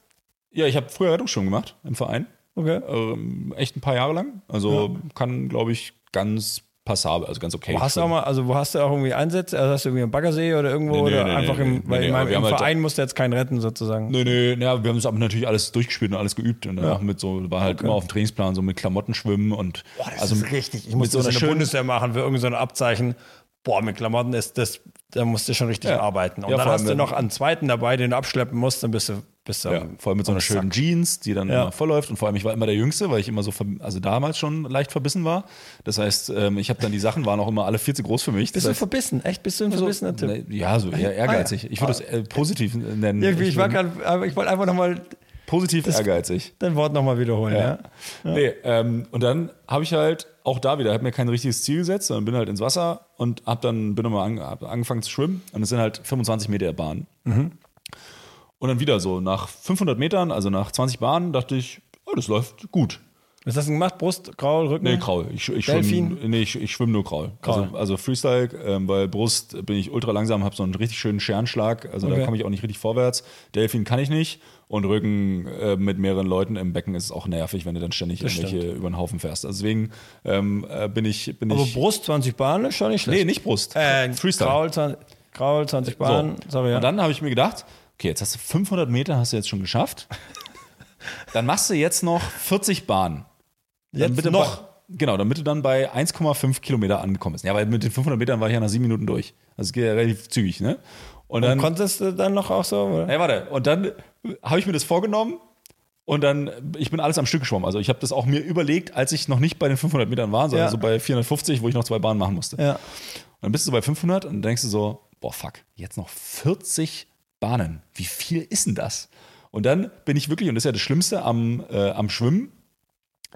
Ja, ich habe früher Rettungsschwimmen gemacht im Verein. Okay. Ähm, echt ein paar Jahre lang. Also kann, glaube ich, ganz passabel, also ganz okay. Wo hast du auch mal, also wo hast du auch irgendwie Einsätze? Also hast du irgendwie am Baggersee oder irgendwo Nee, nee, oder nee, einfach nee, im, nee, weil nee, ich aber meine, wir im halt- Verein musst du jetzt keinen retten sozusagen. Nö, nö, ja, wir haben es aber natürlich alles durchgespielt und alles geübt und danach mit so, war halt immer auf dem Trainingsplan so mit Klamotten schwimmen und also richtig. Ich muss so das schönen- Bundeswehr machen für irgendein so ein Abzeichen. Boah, mit Klamotten ist das, da musst du schon richtig Ja. arbeiten. Und Ja, dann hast du noch einen zweiten dabei, den du abschleppen musst, dann bist du, bist du Ja, vor allem mit so einer schönen. Jeans, die dann Ja. immer vollläuft. Und vor allem, ich war immer der Jüngste, weil ich immer so, also damals schon leicht verbissen war. Das heißt, ähm, ich habe dann die Sachen waren auch immer alle viel zu groß für mich. Bist du das heißt, verbissen? Echt? Bist du ein verbissener Typ? Ne, ja, so eher ehrgeizig. Ich würde es äh, positiv nennen. Irgendwie, ich, war bin grad, aber ich wollte einfach nochmal positiv ehrgeizig. dein Wort nochmal wiederholen. Ja. Nee, ähm, und dann habe ich halt auch da wieder, habe mir kein richtiges Ziel gesetzt, sondern bin halt ins Wasser und habe dann bin nochmal an, angefangen zu schwimmen und es sind halt 25 Meter Bahn. Und dann wieder so nach 500 Metern, also nach 20 Bahnen, dachte ich, oh, das läuft gut. Was hast du denn gemacht? Brust, Graul, Rücken? Nee, Kraul. Ich, ich Delfin? schwimme nee, ich, ich schwimm nur Kraul. Kraul. Also, also Freestyle, ähm, weil Brust bin ich ultra langsam, habe so einen richtig schönen Scherenschlag, also Okay. da komme ich auch nicht richtig vorwärts. Delfin kann ich nicht und Rücken äh, mit mehreren Leuten im Becken ist auch nervig, wenn du dann ständig Das irgendwelche über den Haufen fährst. Also deswegen ähm, äh, bin ich bin Aber ich Brust 20 Bahnen ist schon nicht schlecht. nee nicht Brust Äh, Freestyle. Graul, 20, Graul 20 Bahnen. So. Sorry, ja. Und dann habe ich mir gedacht, okay, jetzt hast du 500 Meter, hast du jetzt schon geschafft. dann machst du jetzt noch 40 Bahnen. Dann Jetzt bitte noch? Bei, genau, damit du dann bei 1,5 Kilometer angekommen bist. Ja, weil mit den 500 Metern war ich ja nach sieben Minuten durch. Also es geht ja relativ zügig, ne? Und Und dann, konntest du dann noch auch so? Oder? Hey, warte. Und dann habe ich mir das vorgenommen und dann, ich bin alles am Stück geschwommen. Also ich habe das auch mir überlegt, als ich noch nicht bei den 500 Metern war, sondern Ja. so bei 450, wo ich noch zwei Bahnen machen musste. Ja. Und dann bist du bei 500 und denkst du so, boah, fuck, jetzt noch 40 Bahnen. Wie viel ist denn das? Und dann bin ich wirklich, und das ist ja das Schlimmste am, äh, am Schwimmen,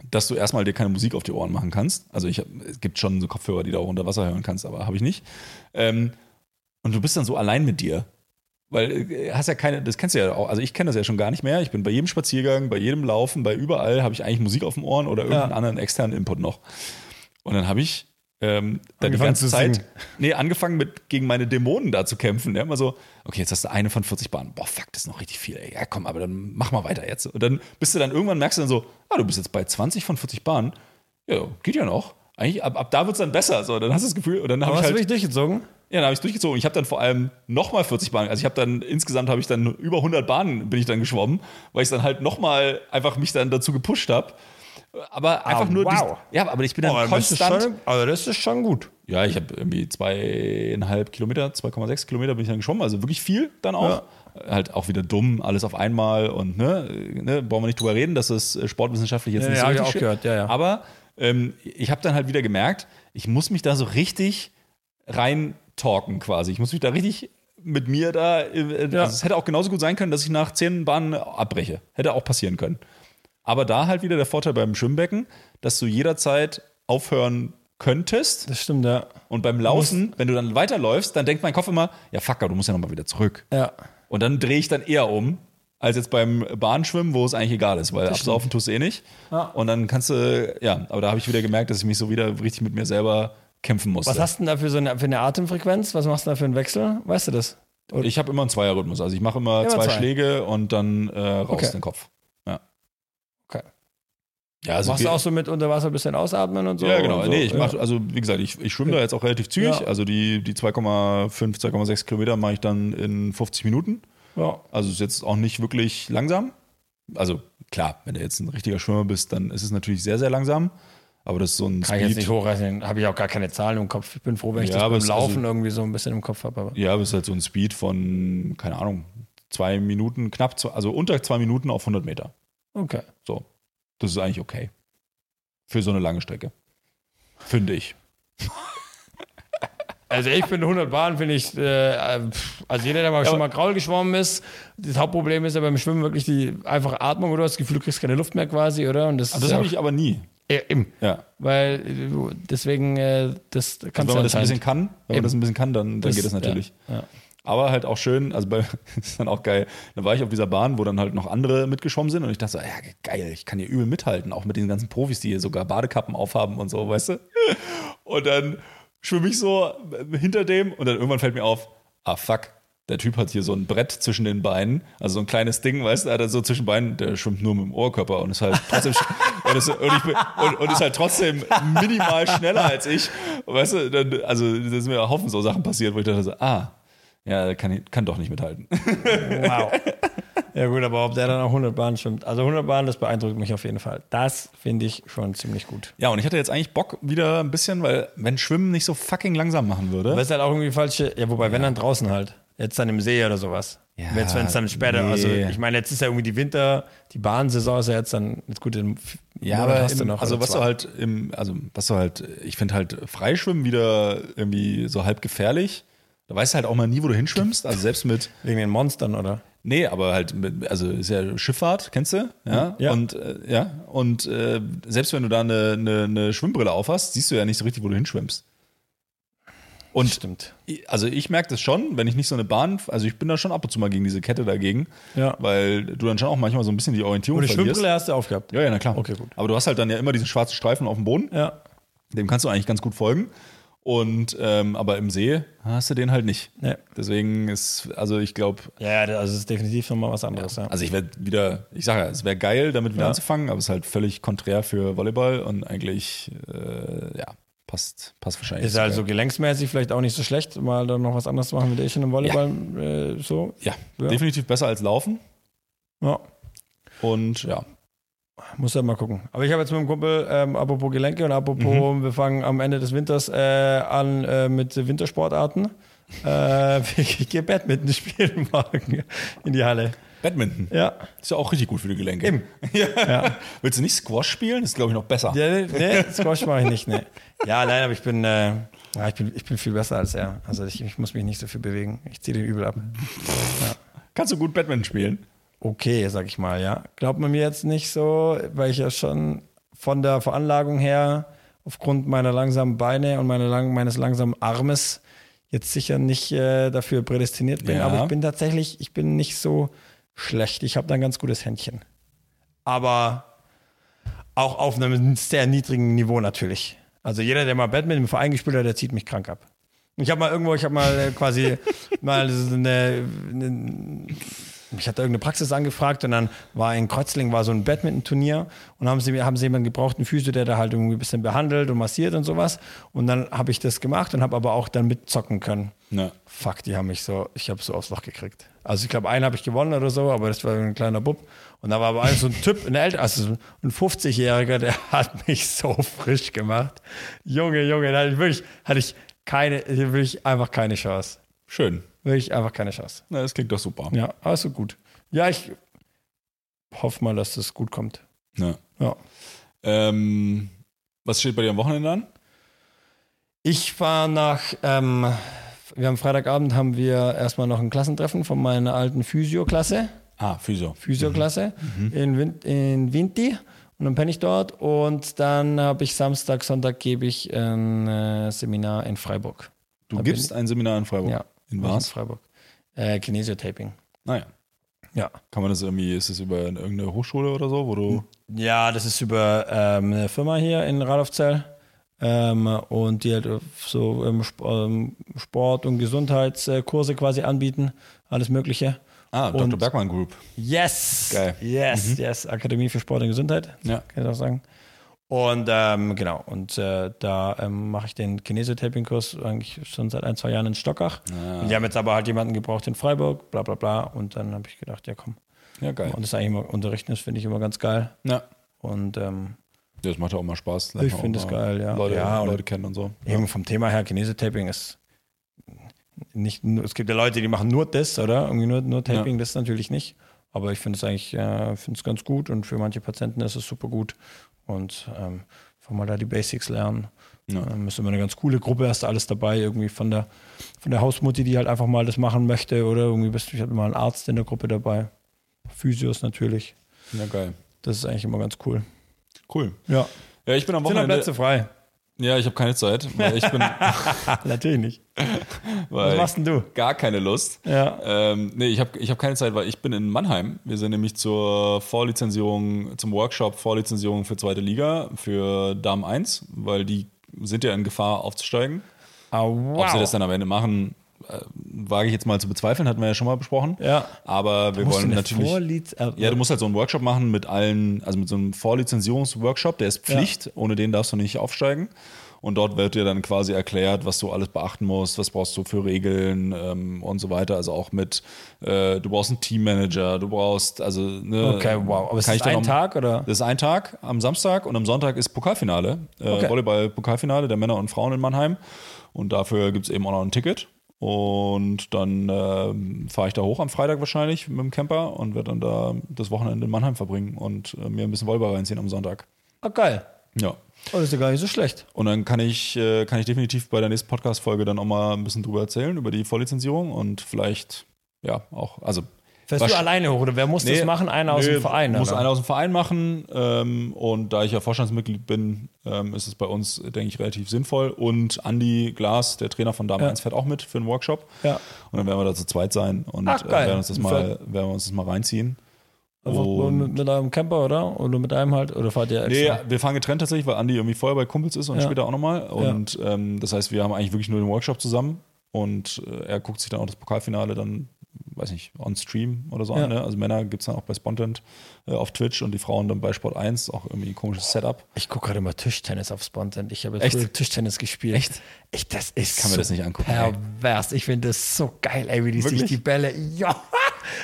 dass du erstmal dir keine Musik auf die Ohren machen kannst. Also ich hab, es gibt schon so Kopfhörer, die du auch unter Wasser hören kannst, aber habe ich nicht. Ähm, und du bist dann so allein mit dir. Weil äh, hast ja keine, das kennst du ja auch, also ich kenne das ja schon gar nicht mehr. Ich bin bei jedem Spaziergang, bei jedem Laufen, bei überall habe ich eigentlich Musik auf dem Ohren oder irgendeinen Ja. anderen externen Input noch. Und dann habe ich ähm, dann die Angefangen ganze Zeit, singen. nee, angefangen mit gegen meine Dämonen da zu kämpfen. Ja, immer so, okay, jetzt hast du eine von 40 Bahnen. Boah, fuck, das ist noch richtig viel. Ey. Ja, komm, aber dann mach mal weiter jetzt. Und dann bist du dann irgendwann merkst du dann so, ah, du bist jetzt bei 20 von 40 Bahnen. Ja, geht ja noch. Eigentlich, ab, ab da wird es dann besser. So, dann hast du das Gefühl, und dann habe ich hast halt. du wirklich durchgezogen? Ja, dann habe ich durchgezogen. Ich habe dann vor allem nochmal 40 Bahnen. Also ich habe dann insgesamt habe ich dann über 100 Bahnen bin ich dann geschwommen, weil ich dann halt nochmal einfach mich dann dazu gepusht habe. Aber einfach nur Ah, wow. dies- ja, aber ich bin dann Oh, das ist konstant. schon, also das ist schon gut. Ja, ich habe irgendwie zweieinhalb Kilometer, 2,6 Kilometer bin ich dann geschwommen, also wirklich viel dann auch. Halt auch wieder dumm, alles auf einmal und ne, ne brauchen wir nicht drüber reden, dass das äh, sportwissenschaftlich jetzt Ja, nicht ja, so hab ich richtig auch gehört, ja, ja. Aber ähm, ich habe dann halt wieder gemerkt, ich muss mich da so richtig rein talken quasi. Ich muss mich da richtig mit mir da. äh, Ja. Also es hätte auch genauso gut sein können, dass ich nach zehn Bahnen abbreche. Hätte auch passieren können. Aber da halt wieder der Vorteil beim Schwimmbecken, dass du jederzeit aufhören könntest. Das stimmt, ja. Und beim Laufen, wenn du dann weiterläufst, dann denkt mein Kopf immer, ja fuck, aber du musst ja nochmal wieder zurück. Ja. Und dann drehe ich dann eher um, als jetzt beim Bahnschwimmen, wo es eigentlich egal ist, weil absaufen tust du eh nicht. Ja. Und dann kannst du, ja, aber da habe ich wieder gemerkt, dass ich mich so wieder richtig mit mir selber kämpfen musste. Was hast du denn da für, so eine, für eine Atemfrequenz? Was machst du da für einen Wechsel? Weißt du das? Oder- ich habe immer einen Zweierrhythmus. Also ich mache immer Immer zwei, zwei. Schläge und dann äh, raus Okay. den Kopf. Ja. Also Machst du auch so mit unter Wasser ein bisschen ausatmen und so? ja, genau. So? nee, ich ja. mach, also wie gesagt, ich, ich schwimme da jetzt auch relativ zügig. Ja. Also die, die 2,5, 2,6 Kilometer mache ich dann in 50 Minuten. Ja. Also ist jetzt auch nicht wirklich langsam. Also klar, wenn du jetzt ein richtiger Schwimmer bist, dann ist es natürlich sehr, sehr langsam. Aber das ist so ein Kann ich jetzt nicht hochrechnen. Habe ich auch gar keine Zahlen im Kopf. Ich bin froh, wenn ich Ja, das beim Laufen also- irgendwie so ein bisschen im Kopf habe. Ja, aber es ist halt so ein Speed von, keine Ahnung, zwei Minuten, knapp, zwei, also unter zwei Minuten auf 100 Meter. okay. So. Das ist eigentlich okay. Für so eine lange Strecke. Finde ich. Also ich finde 100 Bahnen, finde ich, äh, also jeder, der mal schon mal Graul geschwommen ist, das Hauptproblem ist ja beim Schwimmen wirklich die einfache Atmung, oder? Du hast das Gefühl, du kriegst keine Luft mehr quasi, oder? Und das, ist das ja habe ich aber nie. Ja, eben. Ja. Weil äh, deswegen, äh, das kannst Also wenn du man das ein bisschen anscheinend- kann, wenn man das ein bisschen kann, dann, dann geht das natürlich. Ja, ja. Aber halt auch schön, also bei, das ist dann auch geil. Da war ich auf dieser Bahn, wo dann halt noch andere mitgeschwommen sind und ich dachte so, ja, geil, ich kann hier übel mithalten, auch mit den ganzen Profis, die hier sogar Badekappen aufhaben und so, weißt du? Und dann schwimme ich so hinter dem und dann irgendwann fällt mir auf, ah fuck, der Typ hat hier so ein Brett zwischen den Beinen, also so ein kleines Ding, weißt du, hat er so zwischen Beinen, der schwimmt nur mit dem Ohrkörper und ist halt trotzdem und ist, und, bin, und, und ist halt trotzdem minimal schneller als ich. Weißt du, dann, also da sind mir Haufen so Sachen passiert, wo ich dachte so, ah, ja, der kann, kann doch nicht mithalten. Wow. Ja gut, aber ob der dann auch 100 Bahnen schwimmt. Also 100 Bahnen, das beeindruckt mich auf jeden Fall. Das finde ich schon ziemlich gut. Ja, und ich hatte jetzt eigentlich Bock wieder ein bisschen, weil wenn Schwimmen nicht so fucking langsam machen würde. Aber es halt auch irgendwie falsche, ja wobei, wenn dann draußen halt. Jetzt dann im See oder sowas. Ja, jetzt, wenn es dann später, nee. also ich meine, jetzt ist ja irgendwie die Winter, die Bahnsaison ist ja jetzt dann, jetzt gut, im Ja, Monat aber hast du im, noch. also was zwei. du halt im, also was du halt, ich finde halt Freischwimmen wieder irgendwie so halb gefährlich. Da weißt du halt auch mal nie, wo du hinschwimmst. Also selbst mit, Wegen den Monstern, oder? nee, aber halt, mit, also ist ja Schifffahrt, kennst du? Ja. Ja. Und äh, ja, und äh, selbst wenn du da eine, eine, eine Schwimmbrille aufhast, siehst du ja nicht so richtig, wo du hinschwimmst. Und Stimmt. also ich merke das schon, wenn ich nicht so eine Bahn, also ich bin da schon ab und zu mal gegen diese Kette dagegen, Ja. weil du dann schon auch manchmal so ein bisschen die Orientierung Und die verlierst. Schwimmbrille hast du aufgehabt. Ja, ja, na klar. Okay, gut. Aber du hast halt dann ja immer diesen schwarzen Streifen auf dem Boden, Ja. dem kannst du eigentlich ganz gut folgen. Und ähm, aber im See hast du den halt nicht. Nee. Deswegen ist, also ich glaube, Ja, ja, also es ist definitiv nochmal was anderes. Ja. also ich werde wieder, ich sage ja, es wäre geil, damit wieder Ja. anzufangen, aber es ist halt völlig konträr für Volleyball und eigentlich, äh, ja, passt, passt wahrscheinlich. Ist also gelenksmäßig vielleicht auch nicht so schlecht, mal dann noch was anderes zu machen mit Asian im Volleyball. Äh, so. ja, Ja. definitiv besser als Laufen. Ja. Und ja, Muss ja mal gucken. Aber ich habe jetzt mit dem Kumpel, ähm, apropos Gelenke und apropos, wir fangen am Ende des Winters äh, an äh, mit Wintersportarten. Äh, ich gehe Badminton spielen morgen in die Halle. Badminton. Ja. Ist ja auch richtig gut für die Gelenke. Eben. Ja. Willst du nicht Squash spielen? Das ist, glaube ich, noch besser. Ja, nee, Squash mache ich nicht. Nee. Ja, nein, aber ich bin, äh, ja, ich bin, ich bin viel besser als er. Also ich, ich muss mich nicht so viel bewegen. Ich ziehe den übel ab. Kannst du gut Badminton spielen? Okay, sag ich mal, ja. Glaubt man mir jetzt nicht so, weil ich ja schon von der Veranlagung her aufgrund meiner langsamen Beine und meiner lang, meines langsamen Armes jetzt sicher nicht äh, dafür prädestiniert bin. Ja. Aber ich bin tatsächlich, ich bin nicht so schlecht. Ich habe da ein ganz gutes Händchen. Aber auch auf einem sehr niedrigen Niveau natürlich. Also jeder, der mal Badminton im Verein gespielt hat, der zieht mich krank ab. Ich habe mal irgendwo, ich habe mal äh, quasi mal so eine, eine ich hatte irgendeine Praxis angefragt und dann war in Kreuzling war so ein Badminton-Turnier und haben sie, haben sie jemanden gebraucht, einen Physio, der da halt irgendwie ein bisschen behandelt und massiert und sowas. Und dann habe ich das gemacht und habe aber auch dann mitzocken können. Ja. Fuck, die haben mich so, ich habe so aufs Loch gekriegt. Also ich glaube, einen habe ich gewonnen oder so, aber das war ein kleiner Bub. Und da war aber so ein Typ, ein älter, also ein 50-Jähriger, der hat mich so frisch gemacht. Junge, Junge, da hatte ich wirklich, hatte ich keine, wirklich einfach keine Chance. Schön. Wirklich einfach keine Chance. Na, das klingt doch super. Ja, also gut. Ja, ich hoffe mal, dass das gut kommt. Ja. Ja. Ähm, was steht bei dir am Wochenende an? Ich war nach, ähm, wir haben Freitagabend haben wir erstmal noch ein Klassentreffen von meiner alten Physio-Klasse, Ah, Physio. Physio-Klasse in, Win in Vinti und dann penne ich dort und dann habe ich Samstag, Sonntag gebe ich ein äh, Seminar in Freiburg. Du Da gibst ein Seminar in Freiburg. Ja. In In was? Freiburg. Äh, Kinesiotaping. Naja. Ja. Kann man das irgendwie, ist das über irgendeine Hochschule oder so, wo du. Ja, das ist über ähm, eine Firma hier in Radolfzell. Ähm, und die halt so ähm, ähm, Sport- und Gesundheitskurse quasi anbieten. Alles Mögliche. Ah, Dr. Und- Bergmann Group. Yes! Geil. Yes, yes. Akademie für Sport und Gesundheit. Ja. Kann ich auch sagen. Und ähm, genau, und äh, da ähm, mache ich den Kinesio-Taping-Kurs eigentlich schon seit ein, zwei Jahren in Stockach. Und die haben jetzt aber halt jemanden gebraucht in Freiburg, bla bla bla. Und dann habe ich gedacht, ja komm. Ja, geil. Und das eigentlich immer unterrichten, das finde ich immer ganz geil. Ja. Und ähm, Ja, das macht ja auch mal Spaß. Ich finde es geil, ja. Leute, Ja, Leute kennen und so. Eben vom Thema her, Kinesio-Taping ist nicht nur, es gibt ja Leute, die machen nur das, oder? Irgendwie nur, nur Taping, das natürlich nicht. Aber ich finde es eigentlich, äh, finde es ganz gut und für manche Patienten ist es super gut. Und ähm, einfach mal da die Basics lernen. Ja. Ähm, ist immer eine ganz coole Gruppe, hast alles dabei, irgendwie von der, von der Hausmutti, die halt einfach mal das machen möchte, oder irgendwie bist du, ich hatte mal einen Arzt in der Gruppe dabei. Physios natürlich. Ja, geil. Das ist eigentlich immer ganz cool. Cool. Ja. Ja, ich bin am Sind noch Wochenende. Plätze frei? Ja, ich habe keine Zeit, weil ich bin, Natürlich nicht. Was machst denn du? gar keine Lust. Ja. Ähm, nee, ich habe ich hab keine Zeit, weil ich bin in Mannheim. Wir sind nämlich zur Vorlizenzierung, zum Workshop Vorlizenzierung für zweite Liga, für Damen 1, weil die sind ja in Gefahr aufzusteigen. Ah, wow. Ob sie das dann am Ende machen, äh, wage ich jetzt mal zu bezweifeln, hatten wir ja schon mal besprochen. Ja. Aber wir wollen natürlich. Vorliz äh, Ja, du musst halt so einen Workshop machen mit allen, also mit so einem Vorlizenzierungsworkshop, der ist Pflicht, ohne den darfst du nicht aufsteigen. Und dort wird dir dann quasi erklärt, was du alles beachten musst, was brauchst du für Regeln ähm, und so weiter. Also auch mit, äh, du brauchst einen Teammanager, du brauchst, also, ne, Okay, wow. Aber ist das ein noch- Tag oder? Das ist ein Tag am Samstag und am Sonntag ist Pokalfinale, äh, Okay. Volleyball-Pokalfinale der Männer und Frauen in Mannheim. Und dafür gibt es eben auch noch ein Ticket. Und dann ähm, fahre ich da hoch am Freitag wahrscheinlich mit dem Camper und werde dann da das Wochenende in Mannheim verbringen und äh, mir ein bisschen Volleyball reinziehen am Sonntag. Ah, geil. Ja. Oh, das ist ja gar nicht so schlecht. Und dann kann ich, äh, kann ich definitiv bei der nächsten Podcast-Folge dann auch mal ein bisschen drüber erzählen, über die Vorlizenzierung und vielleicht, ja, auch, also Fährst du alleine hoch oder wer muss das Nee, machen? Einer aus nee, dem Verein. Muss oder? einer aus dem Verein machen. Ähm, und da ich ja Vorstandsmitglied bin, ähm, ist es bei uns, denke ich, relativ sinnvoll. Und Andy Glas, der Trainer von Dame Ja. 1, fährt auch mit für einen Workshop. Ja. Und dann werden wir da zu zweit sein und Ach, äh, werden, uns das mal, werden wir uns das mal reinziehen. Einfach nur Und- mit, mit eurem Camper, oder? Oder mit einem halt? Oder fahrt ihr Nee, extra? wir fahren getrennt tatsächlich, weil Andi irgendwie vorher bei Kumpels ist und Ja. später auch nochmal. Und ähm, das heißt, wir haben eigentlich wirklich nur den Workshop zusammen. Und äh, er guckt sich dann auch das Pokalfinale dann, weiß nicht, on Stream oder so Ja. an. Ne? Also Männer gibt es dann auch bei Spontent äh, auf Twitch und die Frauen dann bei Sport 1. Auch irgendwie ein komisches Setup. Ich gucke gerade immer Tischtennis auf Spontan. Ich habe Echt? früher Tischtennis gespielt. Echt? Ich, das ist kann mir so das nicht angucken, ey. Pervers. Ich finde das so geil, ey, wie die sich Wirklich? die Bälle. Ja.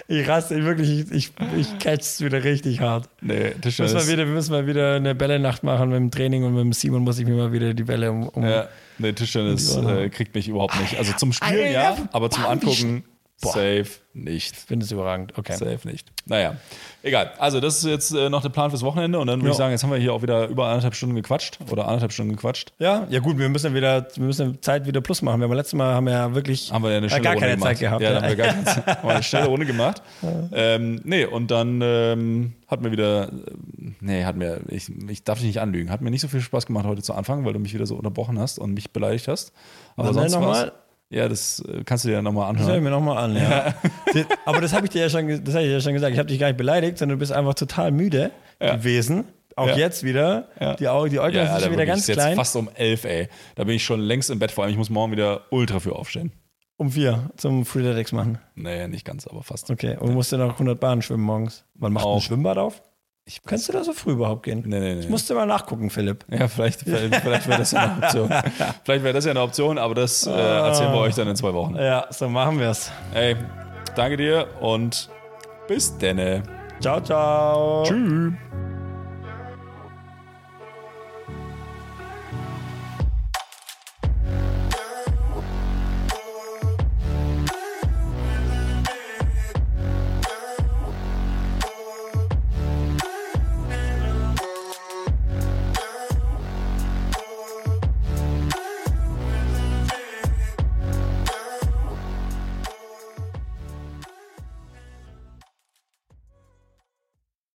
Ich raste wirklich, ich, ich catch's wieder richtig hart. Nee, Tischtennis. Müssen wir, wieder, müssen wir wieder eine Bälle-Nacht machen mit dem Training und mit dem Simon muss ich mir mal wieder die Bälle um. um Ja, nee, Tischtennis äh, kriegt mich überhaupt nicht. Also zum Spielen ja, aber zum Angucken Boah. safe nicht. Ich finde es überragend. Okay. Safe nicht. Naja, egal. Also, das ist jetzt äh, noch der Plan fürs Wochenende und dann würde Ja. ich sagen, jetzt haben wir hier auch wieder über anderthalb Stunden gequatscht oder anderthalb Stunden gequatscht. Ja, ja gut, wir müssen wieder, wir müssen Zeit wieder plus machen. Wir haben letztes Mal haben wir ja wirklich Haben wir ja eine äh, schnelle gar keine gemacht. Zeit gehabt. Ja, Ja, dann haben wir gar keine Zeit. Haben wir eine schnelle Runde gemacht. ähm, nee, und dann ähm, hat mir wieder, ähm, nee, hat mir, ich, ich darf dich nicht anlügen, hat mir nicht so viel Spaß gemacht heute zu Anfang, weil du mich wieder so unterbrochen hast und mich beleidigt hast. Aber Wann sonst nochmal? Ja, das äh, kannst du dir nochmal Das höre ich anhören. mir nochmal an, ja. Das- Aber das habe ich dir ja schon, das hab ich dir ja schon gesagt. Ich habe dich gar nicht beleidigt, sondern du bist einfach total müde Ja. gewesen. Auch Ja. jetzt wieder. Ja. Die, Augen, die Äuglein Ja, sind schon wieder ganz ist jetzt klein. fast um elf, ey. Da bin ich schon längst im Bett, vor allem ich muss morgen wieder ultra früh aufstehen. Um vier zum Freeletics machen. Nee, nicht ganz, aber fast. Okay. Und musst du noch 100 Bahnen schwimmen morgens. Wann macht ein Auch. Schwimmbad auf? Ich Kannst du da so früh überhaupt gehen? Nee, nee, nee. Ich musste mal nachgucken, Philipp. Ja, vielleicht, vielleicht, vielleicht wäre das ja eine Option. vielleicht wäre das ja eine Option, aber das äh, erzählen wir euch dann in zwei Wochen. Ja, so machen wir es. Ey, danke dir und bis denne. Ciao, ciao. Tschüss.